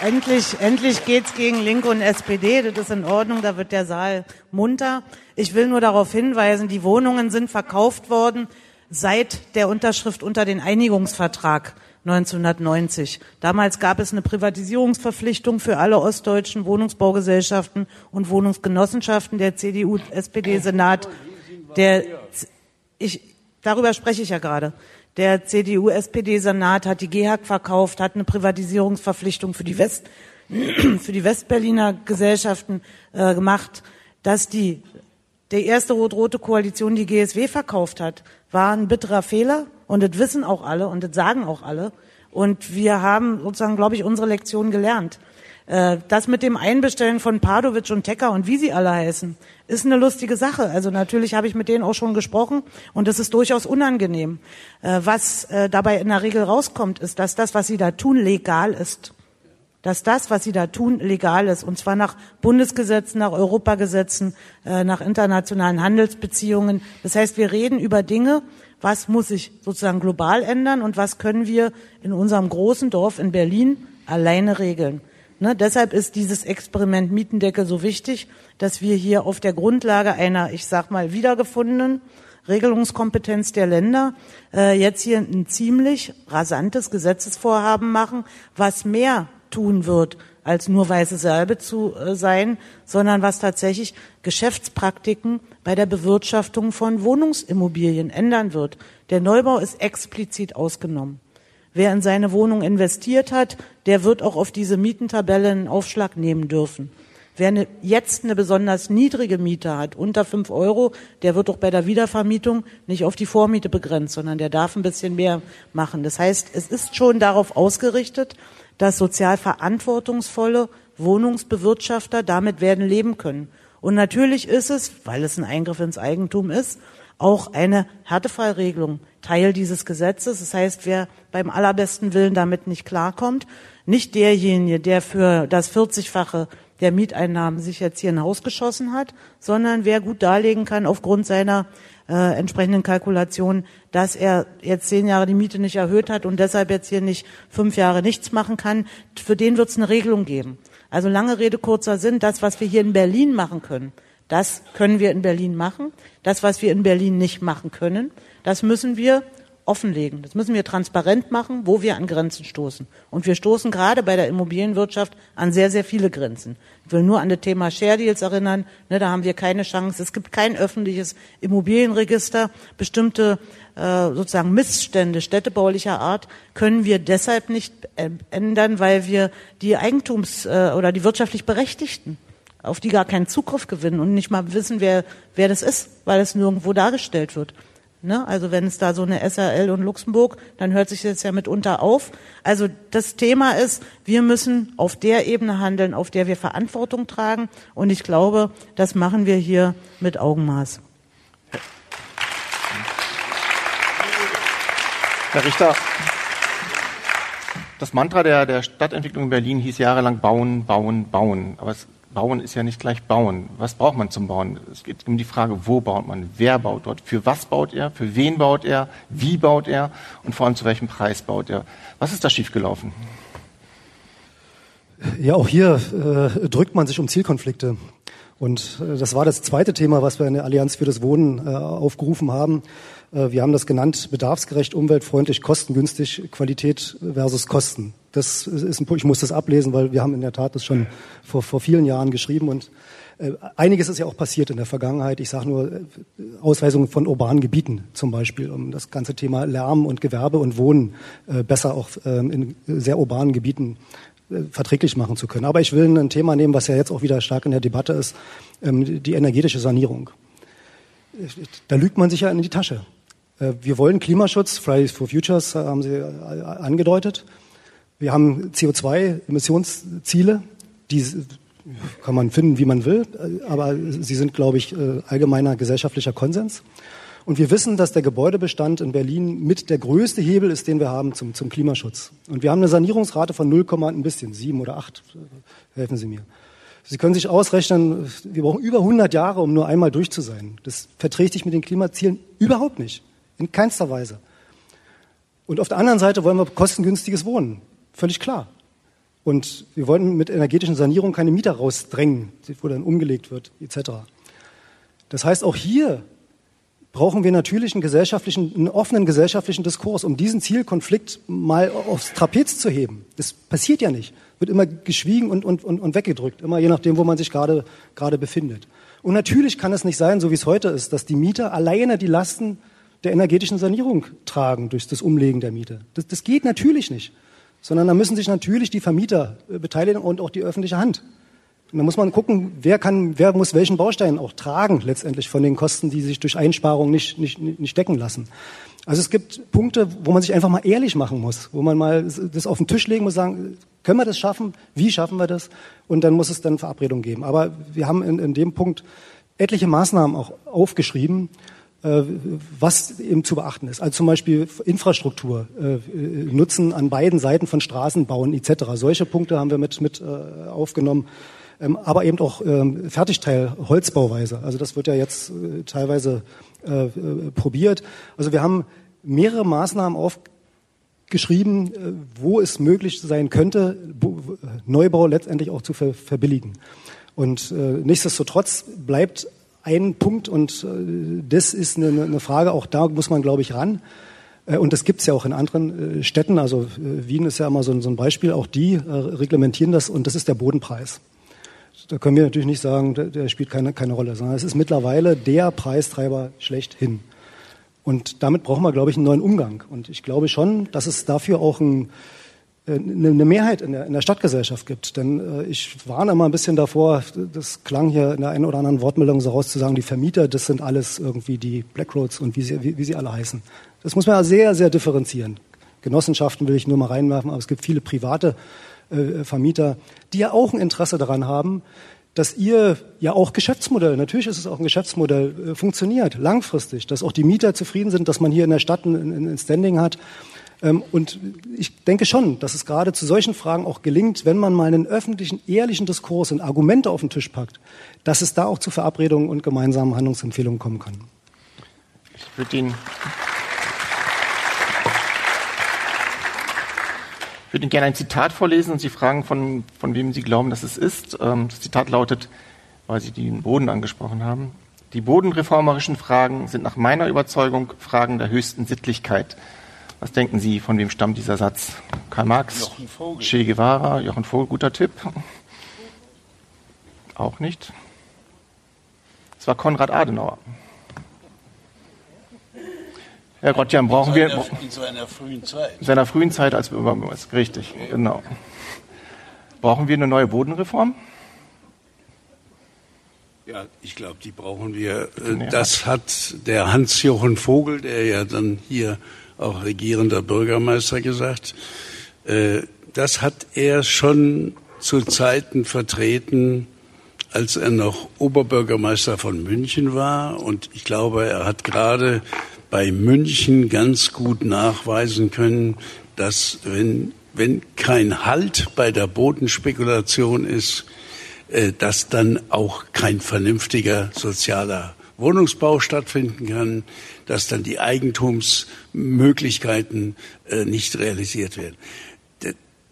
Endlich, endlich geht's gegen Linke und SPD. Das ist in Ordnung. Da wird der Saal munter. Ich will nur darauf hinweisen, die Wohnungen sind verkauft worden seit der Unterschrift unter den Einigungsvertrag 1990. Damals gab es eine Privatisierungsverpflichtung für alle ostdeutschen Wohnungsbaugesellschaften und Wohnungsgenossenschaften. Der CDU-SPD-Senat, der, ich, darüber spreche ich ja gerade. Der CDU-SPD-Senat hat die GEHAG verkauft, hat eine Privatisierungsverpflichtung für die West, für die Westberliner Gesellschaften äh, gemacht, dass die der erste rot-rote Koalition die GSW verkauft hat, war ein bitterer Fehler und das wissen auch alle und das sagen auch alle. Und wir haben sozusagen, glaube ich, unsere Lektion gelernt. Äh, das mit dem Einbestellen von Padovic und Tecker und wie sie alle heißen, ist eine lustige Sache. Also natürlich habe ich mit denen auch schon gesprochen und es ist durchaus unangenehm. Äh, was äh, dabei in der Regel rauskommt, ist, dass das, was sie da tun, legal ist dass das, was sie da tun, legal ist. Und zwar nach Bundesgesetzen, nach Europagesetzen, äh, nach internationalen Handelsbeziehungen. Das heißt, wir reden über Dinge, was muss sich sozusagen global ändern und was können wir in unserem großen Dorf in Berlin alleine regeln. Ne, deshalb ist dieses Experiment Mietendecke so wichtig, dass wir hier auf der Grundlage einer, ich sag mal, wiedergefundenen Regelungskompetenz der Länder äh, jetzt hier ein ziemlich rasantes Gesetzesvorhaben machen, was mehr tun wird, als nur weiße Salbe zu äh, sein, sondern was tatsächlich Geschäftspraktiken bei der Bewirtschaftung von Wohnungsimmobilien ändern wird. Der Neubau ist explizit ausgenommen. Wer in seine Wohnung investiert hat, der wird auch auf diese Mietentabelle einen Aufschlag nehmen dürfen. Wer eine, jetzt eine besonders niedrige Miete hat, unter fünf Euro, der wird doch bei der Wiedervermietung nicht auf die Vormiete begrenzt, sondern der darf ein bisschen mehr machen. Das heißt, es ist schon darauf ausgerichtet, dass sozial verantwortungsvolle Wohnungsbewirtschafter damit werden leben können. Und natürlich ist es, weil es ein Eingriff ins Eigentum ist, auch eine Härtefallregelung Teil dieses Gesetzes. Das heißt, wer beim allerbesten Willen damit nicht klarkommt, nicht derjenige, der für das 40-fache der Mieteinnahmen sich jetzt hier ein Haus geschossen hat, sondern wer gut darlegen kann aufgrund seiner äh, entsprechenden Kalkulation, dass er jetzt zehn Jahre die Miete nicht erhöht hat und deshalb jetzt hier nicht fünf Jahre nichts machen kann, für den wird es eine Regelung geben. Also lange Rede, kurzer Sinn, das, was wir hier in Berlin machen können, das können wir in Berlin machen. Das, was wir in Berlin nicht machen können, das müssen wir offenlegen. Das müssen wir transparent machen, wo wir an Grenzen stoßen. Und wir stoßen gerade bei der Immobilienwirtschaft an sehr, sehr viele Grenzen. Ich will nur an das Thema Share Deals erinnern. Ne, da haben wir keine Chance. Es gibt kein öffentliches Immobilienregister. Bestimmte äh, sozusagen Missstände städtebaulicher Art können wir deshalb nicht ändern, weil wir die Eigentums- äh, oder die wirtschaftlich Berechtigten auf die gar keinen Zugriff gewinnen und nicht mal wissen, wer, wer das ist, weil es nirgendwo dargestellt wird. Ne? Also wenn es da so eine SRL und Luxemburg, dann hört sich das ja mitunter auf. Also das Thema ist, wir müssen auf der Ebene handeln, auf der wir Verantwortung tragen. Und ich glaube, das machen wir hier mit Augenmaß. Herr Richter, das Mantra der, der Stadtentwicklung in Berlin hieß jahrelang bauen, bauen, bauen. Aber es Bauen ist ja nicht gleich Bauen. Was braucht man zum Bauen? Es geht um die Frage, wo baut man? Wer baut dort? Für was baut er? Für wen baut er? Wie baut er? Und vor allem zu welchem Preis baut er? Was ist da schiefgelaufen? Ja, auch hier äh, drückt man sich um Zielkonflikte. Und äh, das war das zweite Thema, was wir in der Allianz für das Wohnen äh, aufgerufen haben. Äh, wir haben das genannt, bedarfsgerecht, umweltfreundlich, kostengünstig, Qualität versus Kosten. Das ist ein Punkt, ich muss das ablesen, weil wir haben in der Tat das schon vor, vor vielen Jahren geschrieben und äh, einiges ist ja auch passiert in der Vergangenheit. Ich sage nur äh, Ausweisungen von urbanen Gebieten zum Beispiel, um das ganze Thema Lärm und Gewerbe und Wohnen besser auch ähm, in sehr urbanen Gebieten verträglich machen zu können. Aber ich will ein Thema nehmen, was ja jetzt auch wieder stark in der Debatte ist, ähm, die energetische Sanierung. Da lügt man sich ja in die Tasche. Äh, wir wollen Klimaschutz, Fridays for Futures äh, haben Sie äh, angedeutet. Wir haben CO2-Emissionsziele, die kann man finden, wie man will, aber sie sind, glaube ich, allgemeiner gesellschaftlicher Konsens. Und wir wissen, dass der Gebäudebestand in Berlin mit der größte Hebel ist, den wir haben zum, zum Klimaschutz. Und wir haben eine Sanierungsrate von 0, ein bisschen, 7 oder 8. Helfen Sie mir. Sie können sich ausrechnen, wir brauchen über 100 Jahre, um nur einmal durch zu sein. Das verträgt sich mit den Klimazielen überhaupt nicht. In keinster Weise. Und auf der anderen Seite wollen wir kostengünstiges Wohnen. Völlig klar. Und wir wollen mit energetischen Sanierungen keine Mieter rausdrängen, wo dann umgelegt wird, etc. Das heißt, auch hier brauchen wir natürlich einen gesellschaftlichen, einen offenen gesellschaftlichen Diskurs, um diesen Zielkonflikt mal aufs Trapez zu heben. Das passiert ja nicht. Wird immer geschwiegen und, und, und, und weggedrückt, immer je nachdem, wo man sich gerade, gerade befindet. Und natürlich kann es nicht sein, so wie es heute ist, dass die Mieter alleine die Lasten der energetischen Sanierung tragen durch das Umlegen der Miete. Das, das geht natürlich nicht, sondern da müssen sich natürlich die Vermieter äh, beteiligen und auch die öffentliche Hand. Und da muss man gucken, wer kann, wer muss welchen Baustein auch tragen letztendlich von den Kosten, die sich durch Einsparungen nicht, nicht, nicht decken lassen. Also es gibt Punkte, wo man sich einfach mal ehrlich machen muss, wo man mal das auf den Tisch legen muss, sagen, können wir das schaffen? Wie schaffen wir das? Und dann muss es dann Verabredungen geben. Aber wir haben in, in dem Punkt etliche Maßnahmen auch aufgeschrieben, was eben zu beachten ist. Also zum Beispiel Infrastruktur äh, nutzen an beiden Seiten von Straßen bauen etc. Solche Punkte haben wir mit, mit äh, aufgenommen. Ähm, aber eben auch ähm, Fertigteil Holzbauweise. Also das wird ja jetzt äh, teilweise äh, äh, probiert. Also wir haben mehrere Maßnahmen aufgeschrieben, äh, wo es möglich sein könnte, Neubau letztendlich auch zu ver verbilligen. Und äh, nichtsdestotrotz bleibt ein Punkt und äh, das ist eine, Frage, auch da muss man, glaube ich, ran. Äh, und das gibt es ja auch in anderen äh, Städten. Also Wien ist ja immer so, ein Beispiel. Auch die reglementieren das und das ist der Bodenpreis. Da können wir natürlich nicht sagen, der, der spielt keine, keine Rolle, sondern es ist mittlerweile der Preistreiber schlechthin. Und damit brauchen wir, glaube ich, einen neuen Umgang. Und ich glaube schon, dass es dafür auch ein, eine Mehrheit in der, in der Stadtgesellschaft gibt. Denn äh, ich warne immer ein bisschen davor, das klang hier in der einen oder anderen Wortmeldung so raus zu sagen, die Vermieter, das sind alles irgendwie die Blackroads und wie sie, wie, wie sie alle heißen. Das muss man ja sehr, sehr differenzieren. Genossenschaften will ich nur mal reinwerfen, aber es gibt viele private äh, Vermieter, die ja auch ein Interesse daran haben, dass ihr ja auch Geschäftsmodell, natürlich ist es auch ein Geschäftsmodell, äh, funktioniert, langfristig, dass auch die Mieter zufrieden sind, dass man hier in der Stadt ein, ein Standing hat und ich denke schon, dass es gerade zu solchen Fragen auch gelingt, wenn man mal einen öffentlichen, ehrlichen Diskurs und Argumente auf den Tisch packt, dass es da auch zu Verabredungen und gemeinsamen Handlungsempfehlungen kommen kann. Ich würde Ihnen, ich würde Ihnen gerne ein Zitat vorlesen und Sie fragen, von, von wem Sie glauben, dass es ist. Ähm, das Zitat lautet, weil Sie den Boden angesprochen haben. Die bodenreformerischen Fragen sind nach meiner Überzeugung Fragen der höchsten Sittlichkeit. Was denken Sie, von wem stammt dieser Satz? Karl Marx, Che Guevara, Jochen Vogel, guter Tipp. Auch nicht. Es war Konrad Adenauer. Herr Gottjan, brauchen in seiner, wir. In seiner frühen Zeit. In seiner frühen Zeit als Bürgermeister, richtig, genau. Brauchen wir eine neue Bodenreform? Ja, ich glaube, die brauchen wir. Das hat der Hans-Jochen Vogel, der ja dann hier auch regierender Bürgermeister gesagt. Äh, das hat er schon zu Zeiten vertreten, als er noch Oberbürgermeister von München war. Und ich glaube, er hat gerade bei München ganz gut nachweisen können, dass wenn, wenn kein Halt bei der Bodenspekulation ist, äh, dass dann auch kein vernünftiger sozialer Wohnungsbau stattfinden kann, dass dann die Eigentumsmöglichkeiten äh, nicht realisiert werden.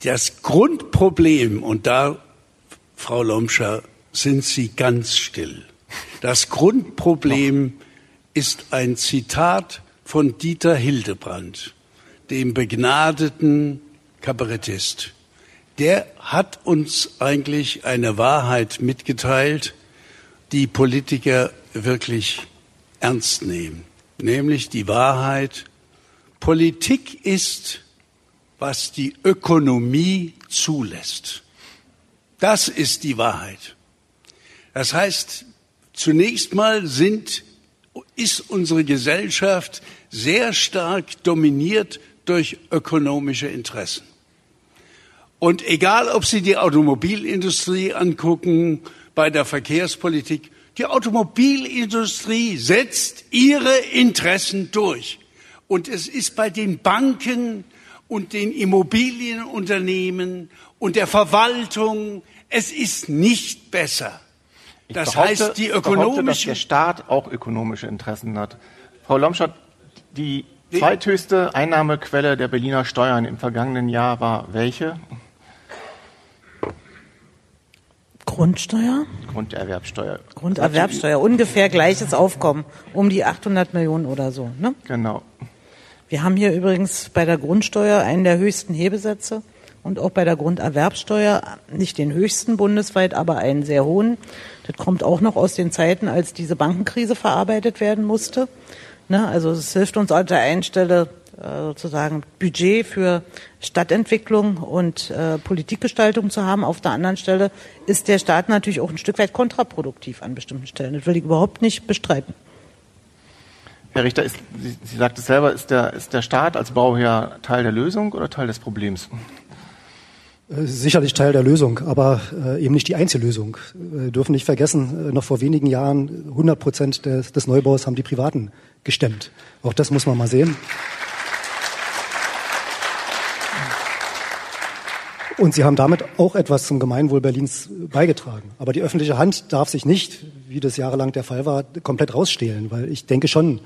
Das Grundproblem, und da, Frau Lomscher, sind Sie ganz still. Das Grundproblem ist ein Zitat von Dieter Hildebrand, dem begnadeten Kabarettist. Der hat uns eigentlich eine Wahrheit mitgeteilt, die Politiker wirklich ernst nehmen, nämlich die Wahrheit, Politik ist, was die Ökonomie zulässt. Das ist die Wahrheit. Das heißt, zunächst mal sind, ist unsere Gesellschaft sehr stark dominiert durch ökonomische Interessen. Und egal, ob Sie die Automobilindustrie angucken, bei der Verkehrspolitik, die Automobilindustrie setzt ihre Interessen durch. Und es ist bei den Banken und den Immobilienunternehmen und der Verwaltung, es ist nicht besser. Das behaupte, heißt, die ökonomische. dass der Staat auch ökonomische Interessen hat. Frau Lomschott, die zweithöchste Einnahmequelle der Berliner Steuern im vergangenen Jahr war welche? Grundsteuer? Grunderwerbsteuer. Grunderwerbsteuer, ungefähr gleiches Aufkommen, um die 800 Millionen oder so. Ne? Genau. Wir haben hier übrigens bei der Grundsteuer einen der höchsten Hebesätze und auch bei der Grunderwerbsteuer nicht den höchsten bundesweit, aber einen sehr hohen. Das kommt auch noch aus den Zeiten, als diese Bankenkrise verarbeitet werden musste. Ne? Also es hilft uns an der einen Stelle äh, sozusagen Budget für Stadtentwicklung und äh, Politikgestaltung zu haben. Auf der anderen Stelle ist der Staat natürlich auch ein Stück weit kontraproduktiv an bestimmten Stellen. Das will ich überhaupt nicht bestreiten. Herr Richter, ist, Sie, Sie sagt es selber, ist der, ist der Staat als Bauherr Teil der Lösung oder Teil des Problems? Äh, sicherlich Teil der Lösung, aber äh, eben nicht die Einzellösung. Wir dürfen nicht vergessen, noch vor wenigen Jahren 100 Prozent des, des Neubaus haben die Privaten gestemmt. Auch das muss man mal sehen. Und sie haben damit auch etwas zum Gemeinwohl Berlins beigetragen. Aber die öffentliche Hand darf sich nicht, wie das jahrelang der Fall war, komplett rausstehlen, weil ich denke schon,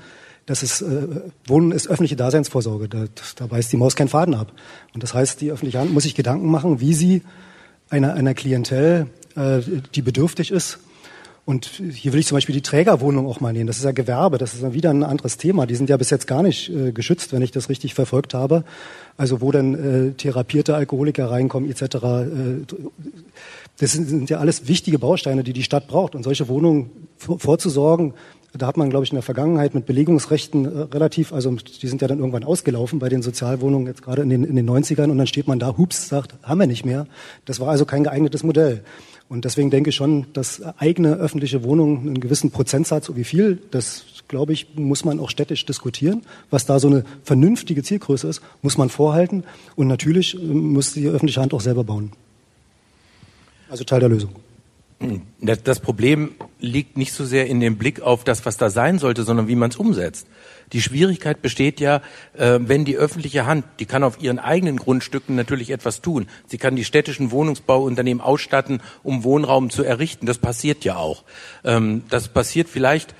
dass es äh, Wohnen ist öffentliche Daseinsvorsorge. Da, da beißt die Maus keinen Faden ab. Und das heißt, die öffentliche Hand muss sich Gedanken machen, wie sie einer, einer Klientel, äh, die bedürftig ist, und hier will ich zum Beispiel die Trägerwohnung auch mal nehmen. Das ist ja Gewerbe, das ist dann wieder ein anderes Thema. Die sind ja bis jetzt gar nicht äh, geschützt, wenn ich das richtig verfolgt habe. Also wo dann äh, therapierte Alkoholiker reinkommen etc. Äh, das sind, sind, ja alles wichtige Bausteine, die die Stadt braucht. Und solche Wohnungen vorzusorgen, Da hat man, glaube ich, in der Vergangenheit mit Belegungsrechten äh, relativ, also die sind ja dann irgendwann ausgelaufen bei den Sozialwohnungen, jetzt gerade in den, in den 90ern, und dann steht man da, hups, sagt, haben wir nicht mehr. Das war also kein geeignetes Modell. Und deswegen denke ich schon, dass eigene öffentliche Wohnungen einen gewissen Prozentsatz, so wie viel, das glaube ich, muss man auch städtisch diskutieren. Was da so eine vernünftige Zielgröße ist, muss man vorhalten. Und natürlich äh, muss die öffentliche Hand auch selber bauen. Also Teil der Lösung. Das Problem liegt nicht so sehr in dem Blick auf das, was da sein sollte, sondern wie man es umsetzt. Die Schwierigkeit besteht ja, äh, wenn die öffentliche Hand, die kann auf ihren eigenen Grundstücken natürlich etwas tun. Sie kann die städtischen Wohnungsbauunternehmen ausstatten, um Wohnraum zu errichten. Das passiert ja auch. Ähm, das passiert vielleicht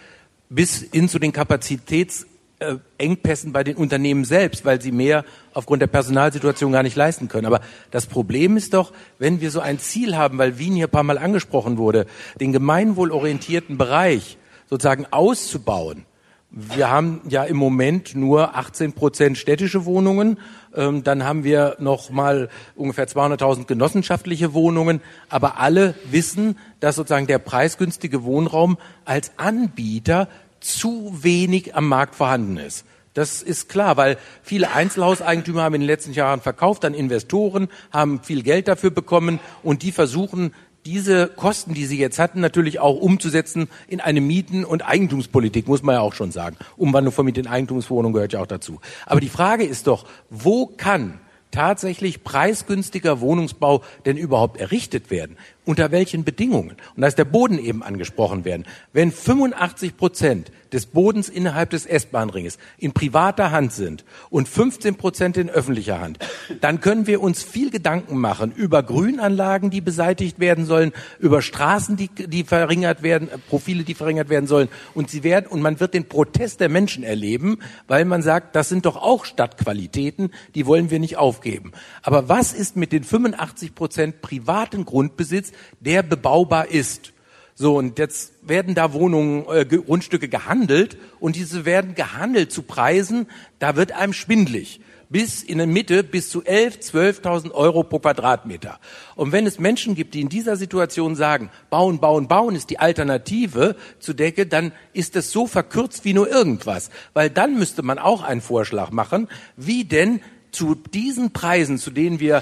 bis hin zu den Kapazitäts äh, Engpässen bei den Unternehmen selbst, weil sie mehr aufgrund der Personalsituation gar nicht leisten können. Aber das Problem ist doch, wenn wir so ein Ziel haben, weil Wien hier ein paar Mal angesprochen wurde, den gemeinwohlorientierten Bereich sozusagen auszubauen. Wir haben ja im Moment nur 18 Prozent städtische Wohnungen. Ähm, dann haben wir noch mal ungefähr 200.000 genossenschaftliche Wohnungen. Aber alle wissen, dass sozusagen der preisgünstige Wohnraum als Anbieter zu wenig am Markt vorhanden ist. Das ist klar, weil viele Einzelhauseigentümer haben in den letzten Jahren verkauft an Investoren, haben viel Geld dafür bekommen und die versuchen, diese Kosten, die sie jetzt hatten, natürlich auch umzusetzen in eine Mieten- und Eigentumspolitik, muss man ja auch schon sagen. Umwandlung von Mieten in Eigentumswohnungen gehört ja auch dazu. Aber die Frage ist doch, wo kann tatsächlich preisgünstiger Wohnungsbau denn überhaupt errichtet werden? Unter welchen Bedingungen? Und da ist der Boden eben angesprochen werden. Wenn 85 Prozent des Bodens innerhalb des S-Bahn-Ringes in privater Hand sind und 15 Prozent in öffentlicher Hand, dann können wir uns viel Gedanken machen über Grünanlagen, die beseitigt werden sollen, über Straßen, die, die verringert werden, äh, Profile, die verringert werden sollen. Und sie werden, und man wird den Protest der Menschen erleben, weil man sagt, das sind doch auch Stadtqualitäten, die wollen wir nicht aufgeben. Aber was ist mit den 85 Prozent privaten Grundbesitz, der bebaubar ist? So, und jetzt werden da Wohnungen, äh, Grundstücke gehandelt und diese werden gehandelt zu Preisen, da wird einem schwindlig. Bis in der Mitte bis zu 11, 12.000 Euro pro Quadratmeter. Und wenn es Menschen gibt, die in dieser Situation sagen, bauen, bauen, bauen ist die Alternative zu Decke, dann ist es so verkürzt wie nur irgendwas. Weil dann müsste man auch einen Vorschlag machen, wie denn zu diesen Preisen, zu denen wir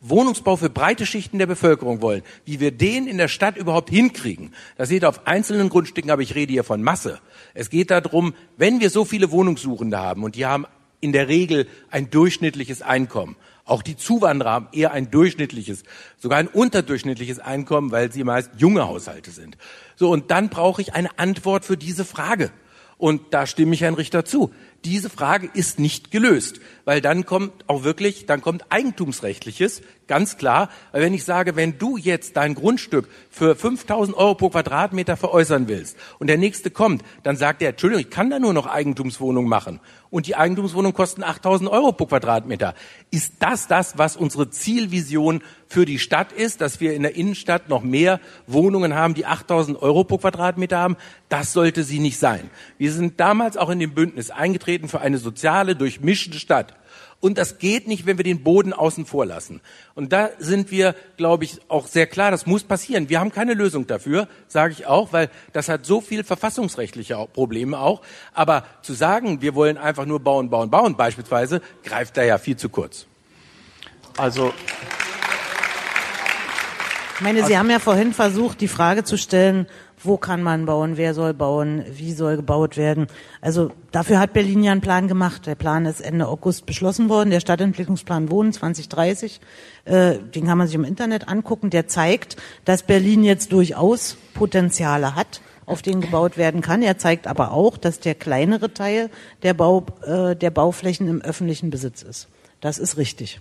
Wohnungsbau für breite Schichten der Bevölkerung wollen, wie wir den in der Stadt überhaupt hinkriegen. Das seht ihr auf einzelnen Grundstücken, aber ich rede hier von Masse. Es geht darum, wenn wir so viele Wohnungssuchende haben und die haben in der Regel ein durchschnittliches Einkommen, auch die Zuwanderer haben eher ein durchschnittliches, sogar ein unterdurchschnittliches Einkommen, weil sie meist junge Haushalte sind. So, und dann brauche ich eine Antwort für diese Frage. Und da stimme ich Herrn Richter zu. Diese Frage ist nicht gelöst, weil dann kommt auch wirklich, dann kommt Eigentumsrechtliches, ganz klar. Weil wenn ich sage, wenn du jetzt dein Grundstück für 5000 Euro pro Quadratmeter veräußern willst und der nächste kommt, dann sagt er, Entschuldigung, ich kann da nur noch Eigentumswohnung machen und die Eigentumswohnungen kosten 8000 Euro pro Quadratmeter. Ist das das, was unsere Zielvision für die Stadt ist, dass wir in der Innenstadt noch mehr Wohnungen haben, die 8000 Euro pro Quadratmeter haben? Das sollte sie nicht sein. Wir sind damals auch in dem Bündnis eingetreten für eine soziale, durchmischte Stadt. Und das geht nicht, wenn wir den Boden außen vor lassen. Und da sind wir, glaube ich, auch sehr klar, das muss passieren. Wir haben keine Lösung dafür, sage ich auch, weil das hat so viel verfassungsrechtliche Probleme auch. Aber zu sagen, wir wollen einfach nur bauen, bauen, bauen beispielsweise, greift da ja viel zu kurz. Also ich meine, Sie haben ja vorhin versucht, die Frage zu stellen, wo kann man bauen, wer soll bauen, wie soll gebaut werden. Also dafür hat Berlin ja einen Plan gemacht. Der Plan ist Ende August beschlossen worden, der Stadtentwicklungsplan Wohnen 2030. Äh, den kann man sich im Internet angucken. Der zeigt, dass Berlin jetzt durchaus Potenziale hat auf denen gebaut werden kann. Er zeigt aber auch, dass der kleinere Teil der, Bau, äh, der Bauflächen im öffentlichen Besitz ist. Das ist richtig.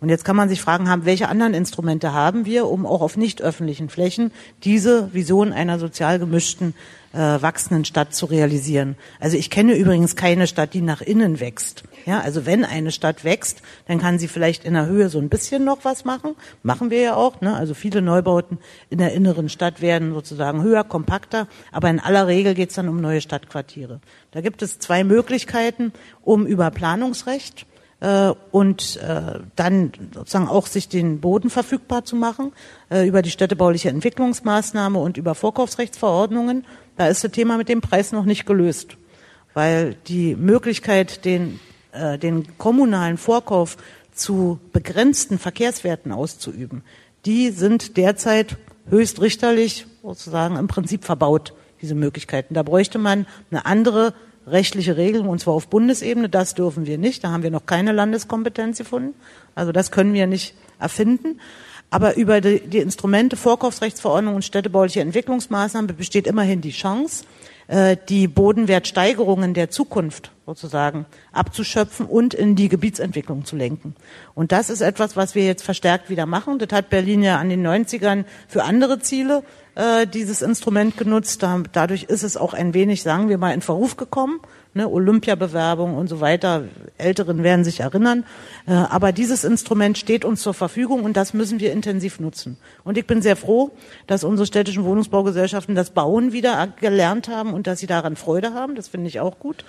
Und jetzt kann man sich fragen, haben, welche anderen Instrumente haben wir, um auch auf nicht öffentlichen Flächen diese Vision einer sozial gemischten, äh, wachsenden Stadt zu realisieren. Also ich kenne übrigens keine Stadt, die nach innen wächst. Ja, also wenn eine Stadt wächst, dann kann sie vielleicht in der Höhe so ein bisschen noch was machen. Machen wir ja auch. Ne? Also viele Neubauten in der inneren Stadt werden sozusagen höher, kompakter. Aber in aller Regel geht es dann um neue Stadtquartiere. Da gibt es zwei Möglichkeiten, um über Planungsrecht äh, und äh, dann sozusagen auch sich den Boden verfügbar zu machen äh, über die städtebauliche Entwicklungsmaßnahme und über Vorkaufsrechtsverordnungen. Da ist das Thema mit dem Preis noch nicht gelöst, weil die Möglichkeit, den, äh, den kommunalen Vorkauf zu begrenzten Verkehrswerten auszuüben, die sind derzeit höchstrichterlich sozusagen im Prinzip verbaut, diese Möglichkeiten. Da bräuchte man eine andere rechtliche Regelung, und zwar auf Bundesebene. Das dürfen wir nicht. Da haben wir noch keine Landeskompetenz gefunden. Also das können wir nicht erfinden. Aber über die, die Instrumente Vorkaufsrechtsverordnung und städtebauliche Entwicklungsmaßnahmen besteht immerhin die Chance, äh, die Bodenwertsteigerungen der Zukunft sozusagen abzuschöpfen und in die Gebietsentwicklung zu lenken. Und das ist etwas, was wir jetzt verstärkt wieder machen. Das hat Berlin ja an den 90ern für andere Ziele äh, dieses Instrument genutzt. Da, dadurch ist es auch ein wenig, sagen wir mal, in Verruf gekommen. Ne, Olympiabewerbung und so weiter. Älteren werden sich erinnern. Äh, aber dieses Instrument steht uns zur Verfügung und das müssen wir intensiv nutzen. Und ich bin sehr froh, dass unsere städtischen Wohnungsbaugesellschaften das Bauen wieder gelernt haben und dass sie daran Freude haben. Das finde ich auch gut.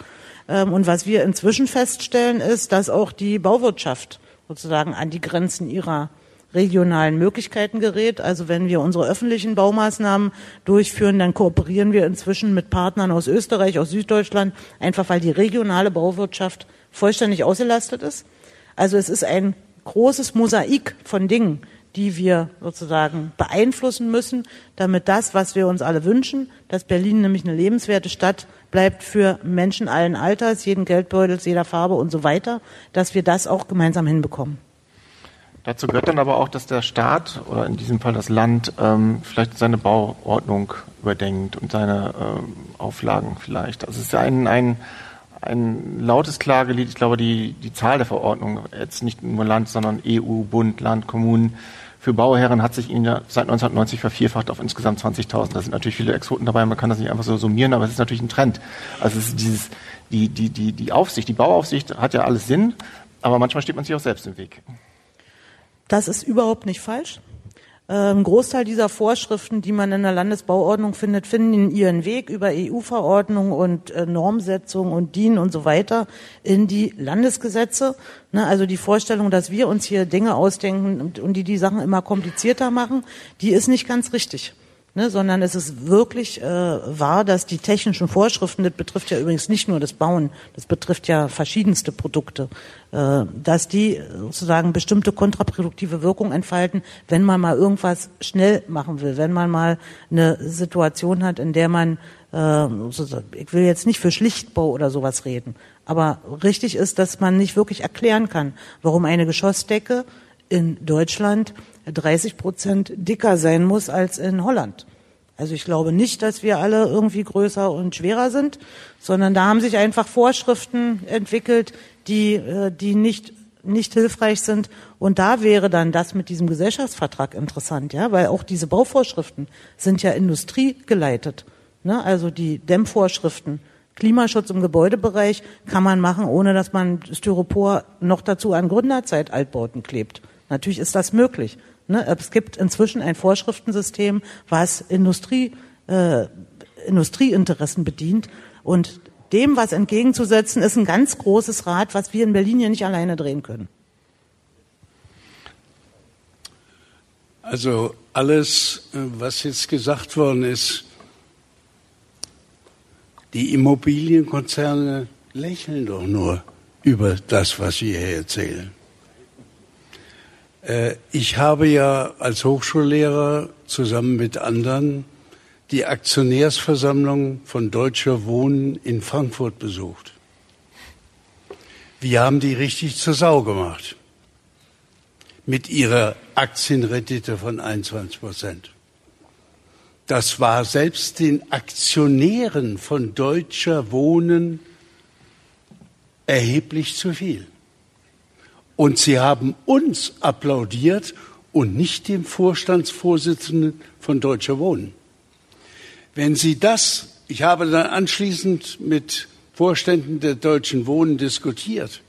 Ähm, und was wir inzwischen feststellen, ist, dass auch die Bauwirtschaft sozusagen an die Grenzen ihrer regionalen Möglichkeiten gerät. Also wenn wir unsere öffentlichen Baumaßnahmen durchführen, dann kooperieren wir inzwischen mit Partnern aus Österreich, aus Süddeutschland, einfach weil die regionale Bauwirtschaft vollständig ausgelastet ist. Also es ist ein großes Mosaik von Dingen, die wir sozusagen beeinflussen müssen, damit das, was wir uns alle wünschen, dass Berlin nämlich eine lebenswerte Stadt bleibt für Menschen allen Alters, jeden Geldbeutels, jeder Farbe und so weiter, dass wir das auch gemeinsam hinbekommen. Dazu gehört dann aber auch, dass der Staat oder in diesem Fall das Land ähm, vielleicht seine Bauordnung überdenkt und seine ähm, Auflagen vielleicht. Also es ist ein, ein, ein lautes Klagelied. Ich glaube, die, die Zahl der Verordnungen, jetzt nicht nur Land, sondern EU, Bund, Land, Kommunen, für Bauherren hat sich in der, seit 1990 vervierfacht auf insgesamt 20.000. Da sind natürlich viele Exoten dabei, man kann das nicht einfach so summieren, aber es ist natürlich ein Trend. Also es ist dieses, die, die, die, die Aufsicht, die Bauaufsicht hat ja alles Sinn, aber manchmal steht man sich auch selbst im Weg. Das ist überhaupt nicht falsch. Ein ähm, Großteil dieser Vorschriften, die man in der Landesbauordnung findet, finden ihren Weg über EU-Verordnungen und äh, Normsetzung und DIN und so weiter in die Landesgesetze. Ne, also die Vorstellung, dass wir uns hier Dinge ausdenken und die die Sachen immer komplizierter machen, die ist nicht ganz richtig ne, sondern es ist wirklich äh, wahr, dass die technischen Vorschriften, das betrifft ja übrigens nicht nur das Bauen, das betrifft ja verschiedenste Produkte, äh, dass die sozusagen bestimmte kontraproduktive Wirkung entfalten, wenn man mal irgendwas schnell machen will, wenn man mal eine Situation hat, in der man äh, ich will jetzt nicht für Schlichtbau oder sowas reden, aber richtig ist, dass man nicht wirklich erklären kann, warum eine Geschossdecke in Deutschland 30 Prozent dicker sein muss als in Holland. Also ich glaube nicht, dass wir alle irgendwie größer und schwerer sind, sondern da haben sich einfach Vorschriften entwickelt, die, äh, die nicht nicht hilfreich sind. Und da wäre dann das mit diesem Gesellschaftsvertrag interessant, ja, weil auch diese Bauvorschriften sind ja industriegeleitet. Ne? Also die Dämmvorschriften, Klimaschutz im Gebäudebereich kann man machen, ohne dass man Styropor noch dazu an Gründerzeit-Altbauten klebt. Natürlich ist das möglich. Ne? Es gibt inzwischen ein Vorschriftensystem, was Industrie, äh, Industrieinteressen bedient. Und dem was entgegenzusetzen, ist ein ganz großes Rad, was wir in Berlin ja nicht alleine drehen können. Also alles, was jetzt gesagt worden ist, die Immobilienkonzerne lächeln doch nur über das, was Sie hier erzählen. Äh, ich habe ja als Hochschullehrer zusammen mit anderen die Aktionärsversammlung von Deutscher Wohnen in Frankfurt besucht. Wir haben die richtig zur Sau gemacht. Mit ihrer Aktienrendite von 21 Prozent. Das war selbst den Aktionären von Deutscher Wohnen erheblich zu viel. Und sie haben uns applaudiert und nicht dem Vorstandsvorsitzenden von Deutscher Wohnen. Wenn Sie das, ich habe dann anschließend mit Vorständen der Deutschen Wohnen diskutiert.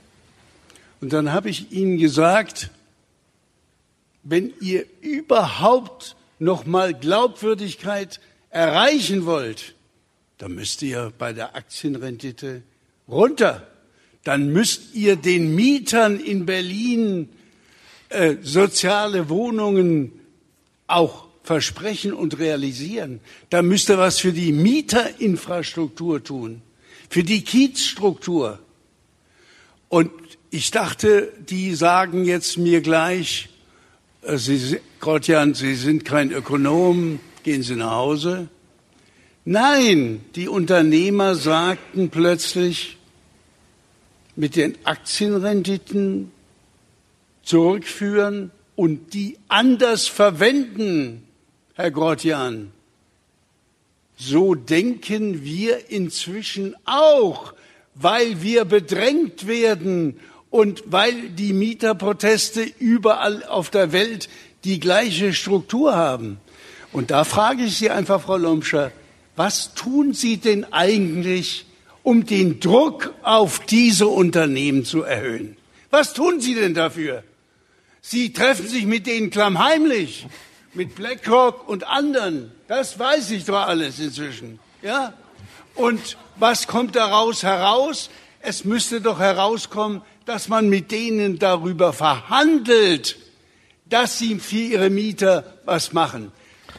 Und dann habe ich ihnen gesagt, wenn ihr überhaupt noch mal Glaubwürdigkeit erreichen wollt, dann müsst ihr bei der Aktienrendite runter dann müsst ihr den Mietern in Berlin äh, soziale Wohnungen auch versprechen und realisieren. Da müsst ihr was für die Mieterinfrastruktur tun, für die Kiezstruktur. Und ich dachte, die sagen jetzt mir gleich, äh, Sie, Grotjan, Sie sind kein Ökonom, gehen Sie nach Hause. Nein, die Unternehmer sagten plötzlich, mit den Aktienrenditen zurückführen und die anders verwenden, Herr Grotjan. So denken wir inzwischen auch, weil wir bedrängt werden und weil die Mieterproteste überall auf der Welt die gleiche Struktur haben. Und da frage ich Sie einfach, Frau Lomscher, was tun Sie denn eigentlich, um den Druck auf diese Unternehmen zu erhöhen? Was tun Sie denn dafür? Sie treffen sich mit denen klammheimlich, mit BlackRock und anderen. Das weiß ich doch alles inzwischen. Ja? Und was kommt daraus heraus? Es müsste doch herauskommen, dass man mit denen darüber verhandelt, dass sie für ihre Mieter was machen.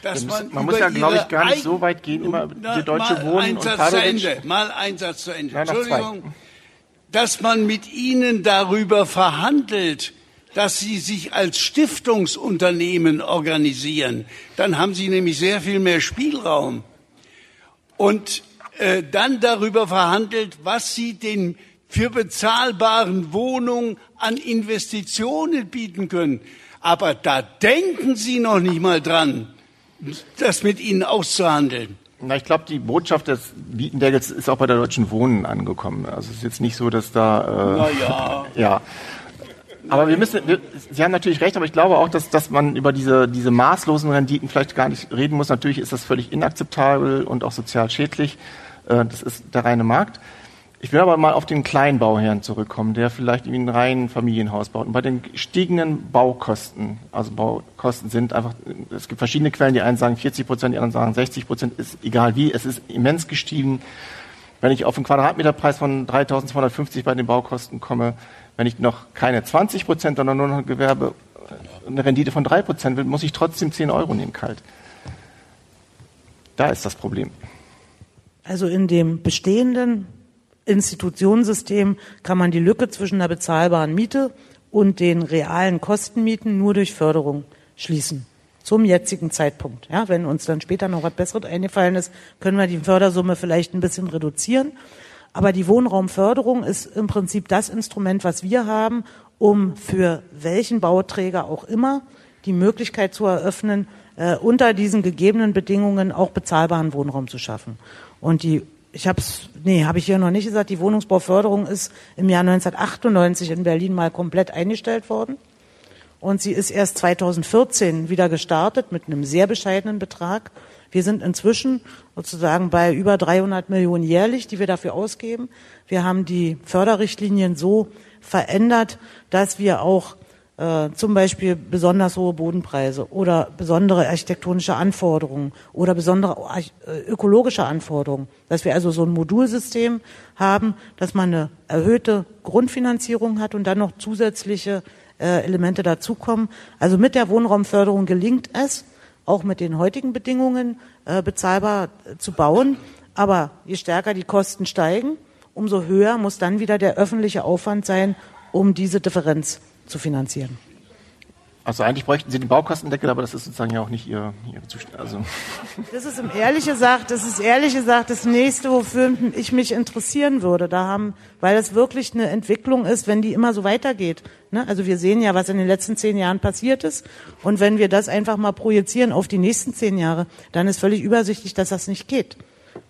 Dass man, man muss ja, glaube ich, gar nicht so weit gehen, immer die deutsche Wohnen und Satz zu Ende, Mal ein Satz zu Ende. Nein, Entschuldigung. Dass man mit ihnen darüber verhandelt, dass sie sich als Stiftungsunternehmen organisieren. Dann haben sie nämlich sehr viel mehr Spielraum. Und äh, dann darüber verhandelt, was sie den für bezahlbaren Wohnungen an Investitionen bieten können. Aber da denken Sie noch nicht mal dran, das mit ihnen auszuhandeln. Na, ich glaube, die Botschaft des Mietendeckels ist auch bei der Deutschen Wohnen angekommen. Also es ist jetzt nicht so, dass da. Äh, Na ja. ja. Aber wir müssen, wir, Sie haben natürlich recht, aber ich glaube auch, dass, dass man über diese, diese maßlosen Renditen vielleicht gar nicht reden muss. Natürlich ist das völlig inakzeptabel und auch sozial schädlich. Äh, das ist der reine Markt. Ich will aber mal auf den Kleinbauherrn zurückkommen, der vielleicht irgendwie ein reinen Familienhaus baut. Und bei den stiegenden Baukosten, also Baukosten sind einfach, es gibt verschiedene Quellen, die einen sagen 40 Prozent, die anderen sagen 60 Prozent, ist egal wie, es ist immens gestiegen. Wenn ich auf einen Quadratmeterpreis von 3.250 bei den Baukosten komme, wenn ich noch keine 20 Prozent, sondern nur noch ein Gewerbe, eine Rendite von 3 Prozent will, muss ich trotzdem 10 Euro nehmen kalt. Da ist das Problem. Also in dem bestehenden Institutionssystem kann man die Lücke zwischen der bezahlbaren Miete und den realen Kostenmieten nur durch Förderung schließen. Zum jetzigen Zeitpunkt. Ja, wenn uns dann später noch was Besseres eingefallen ist, können wir die Fördersumme vielleicht ein bisschen reduzieren. Aber die Wohnraumförderung ist im Prinzip das Instrument, was wir haben, um für welchen Bauträger auch immer die Möglichkeit zu eröffnen, äh, unter diesen gegebenen Bedingungen auch bezahlbaren Wohnraum zu schaffen. Und die ich habe es, nee, habe ich hier noch nicht gesagt, die Wohnungsbauförderung ist im Jahr 1998 in Berlin mal komplett eingestellt worden. Und sie ist erst 2014 wieder gestartet mit einem sehr bescheidenen Betrag. Wir sind inzwischen sozusagen bei über 300 Millionen jährlich, die wir dafür ausgeben. Wir haben die Förderrichtlinien so verändert, dass wir auch äh, zum Beispiel besonders hohe Bodenpreise oder besondere architektonische Anforderungen oder besondere äh, ökologische Anforderungen, dass wir also so ein Modulsystem haben, dass man eine erhöhte Grundfinanzierung hat und dann noch zusätzliche äh, Elemente dazukommen. Also mit der Wohnraumförderung gelingt es, auch mit den heutigen Bedingungen bezahlbar zu bauen. Aber je stärker die Kosten steigen, umso höher muss dann wieder der öffentliche Aufwand sein, um diese Differenz zu finanzieren. Also eigentlich bräuchten Sie den Baukostendeckel, aber das ist sozusagen ja auch nicht Ihr, Ihre Zustand. Also. Das ist ehrlich gesagt, das ist ehrlich gesagt das nächste, wofür ich mich interessieren würde. Da haben, weil das wirklich eine Entwicklung ist, wenn die immer so weitergeht. Ne? Also wir sehen ja, was in den letzten zehn Jahren passiert ist. Und wenn wir das einfach mal projizieren auf die nächsten zehn Jahre, dann ist völlig übersichtlich, dass das nicht geht.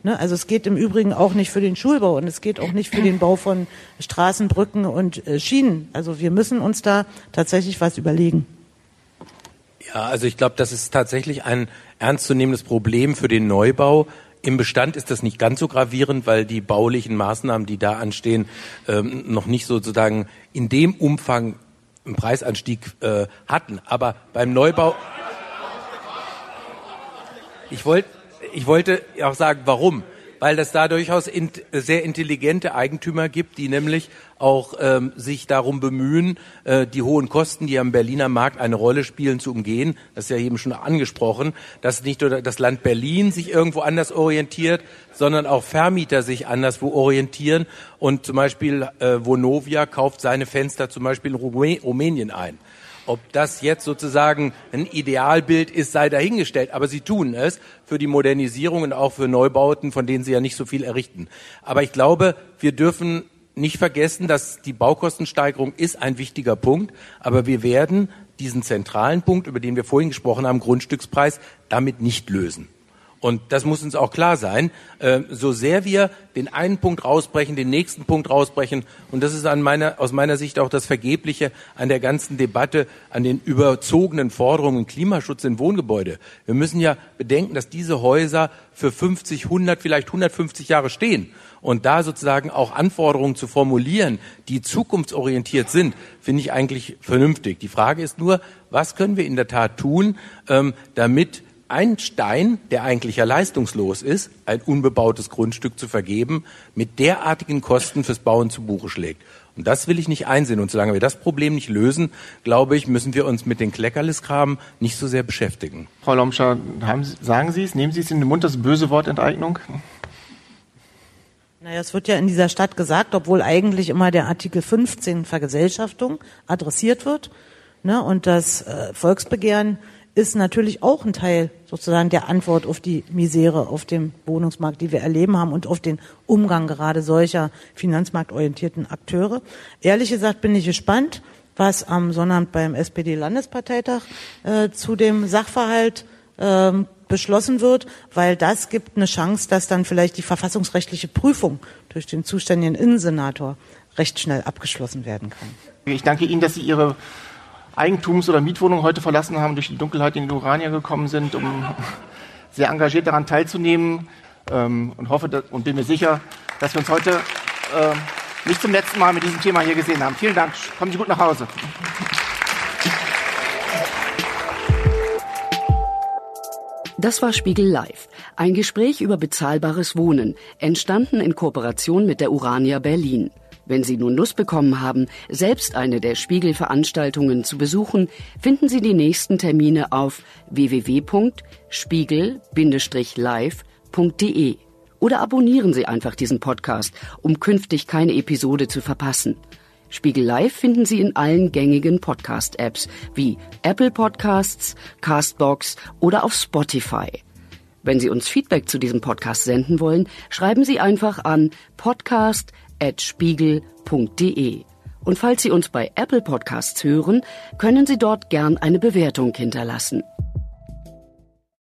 Ne? Also es geht im Übrigen auch nicht für den Schulbau und es geht auch nicht für den Bau von Straßen, Brücken und äh, Schienen. Also wir müssen uns da tatsächlich was überlegen. Ja, also ich glaube, das ist tatsächlich ein ernstzunehmendes Problem für den Neubau. Im Bestand ist das nicht ganz so gravierend, weil die baulichen Maßnahmen, die da anstehen, ähm, noch nicht sozusagen in dem Umfang einen Preisanstieg äh, hatten. Aber beim Neubau, ich wollte ich wollte auch sagen, warum. weil das da durchaus in, sehr intelligente Eigentümer gibt, die nämlich auch ähm, sich darum bemühen, äh, die hohen Kosten, die am Berliner Markt eine Rolle spielen, zu umgehen. Das ist ja eben schon angesprochen, dass nicht nur das Land Berlin sich irgendwo anders orientiert, sondern auch Vermieter sich anderswo orientieren. Und zum Beispiel äh, Vonovia kauft seine Fenster zum Beispiel in Rumänien ein. Ob das jetzt sozusagen ein Idealbild ist, sei dahingestellt. Aber sie tun es für die Modernisierung und auch für Neubauten, von denen sie ja nicht so viel errichten. Aber ich glaube, wir dürfen nicht vergessen, dass die Baukostensteigerung ist ein wichtiger Punkt. Aber wir werden diesen zentralen Punkt, über den wir vorhin gesprochen haben, Grundstückspreis, damit nicht lösen. Und das muss uns auch klar sein. Äh, so sehr wir den einen Punkt rausbrechen, den nächsten Punkt rausbrechen, und das ist an meiner, aus meiner Sicht auch das Vergebliche an der ganzen Debatte, an den überzogenen Forderungen Klimaschutz in Wohngebäude. Wir müssen ja bedenken, dass diese Häuser für 50, 100, vielleicht 150 Jahre stehen. Und da sozusagen auch Anforderungen zu formulieren, die zukunftsorientiert sind, finde ich eigentlich vernünftig. Die Frage ist nur, was können wir in der Tat tun, ähm, damit ein Stein, der eigentlich ja leistungslos ist, ein unbebautes Grundstück zu vergeben, mit derartigen Kosten fürs Bauen zu Buche schlägt. Und das will ich nicht einsehen. Und solange wir das Problem nicht lösen, glaube ich, müssen wir uns mit den Kleckerliskram nicht so sehr beschäftigen. Frau Lomscher, sagen Sie es, nehmen Sie es in den Mund, das böse Wort Enteignung? Naja, es wird ja in dieser Stadt gesagt, obwohl eigentlich immer der Artikel 15 Vergesellschaftung adressiert wird ne, und das äh, Volksbegehren ist natürlich auch ein Teil sozusagen der Antwort auf die Misere auf dem Wohnungsmarkt, die wir erleben haben und auf den Umgang gerade solcher finanzmarktorientierten Akteure. Ehrlich gesagt bin ich gespannt, was am Sonnabend beim SPD-Landesparteitag äh, zu dem Sachverhalt äh, beschlossen wird, weil das gibt eine Chance, dass dann vielleicht die verfassungsrechtliche Prüfung durch den zuständigen Innensenator recht schnell abgeschlossen werden kann. Ich danke Ihnen, dass Sie Ihre Eigentums- oder Mietwohnungen heute verlassen haben, durch die Dunkelheit in die Urania gekommen sind, um sehr engagiert daran teilzunehmen ähm, und hoffe dass, und bin mir sicher, dass wir uns heute äh, nicht zum letzten Mal mit diesem Thema hier gesehen haben. Vielen Dank. Kommen Sie gut nach Hause. Das war Spiegel Live, ein Gespräch über bezahlbares Wohnen, entstanden in Kooperation mit der Urania Berlin. Wenn Sie nun Lust bekommen haben, selbst eine der Spiegel-Veranstaltungen zu besuchen, finden Sie die nächsten Termine auf www.spiegel-live.de oder abonnieren Sie einfach diesen Podcast, um künftig keine Episode zu verpassen. Spiegel Live finden Sie in allen gängigen Podcast-Apps wie Apple Podcasts, Castbox oder auf Spotify. Wenn Sie uns Feedback zu diesem Podcast senden wollen, schreiben Sie einfach an podcast@ spiegel.de. Und falls Sie uns bei Apple Podcasts hören, können Sie dort gern eine Bewertung hinterlassen.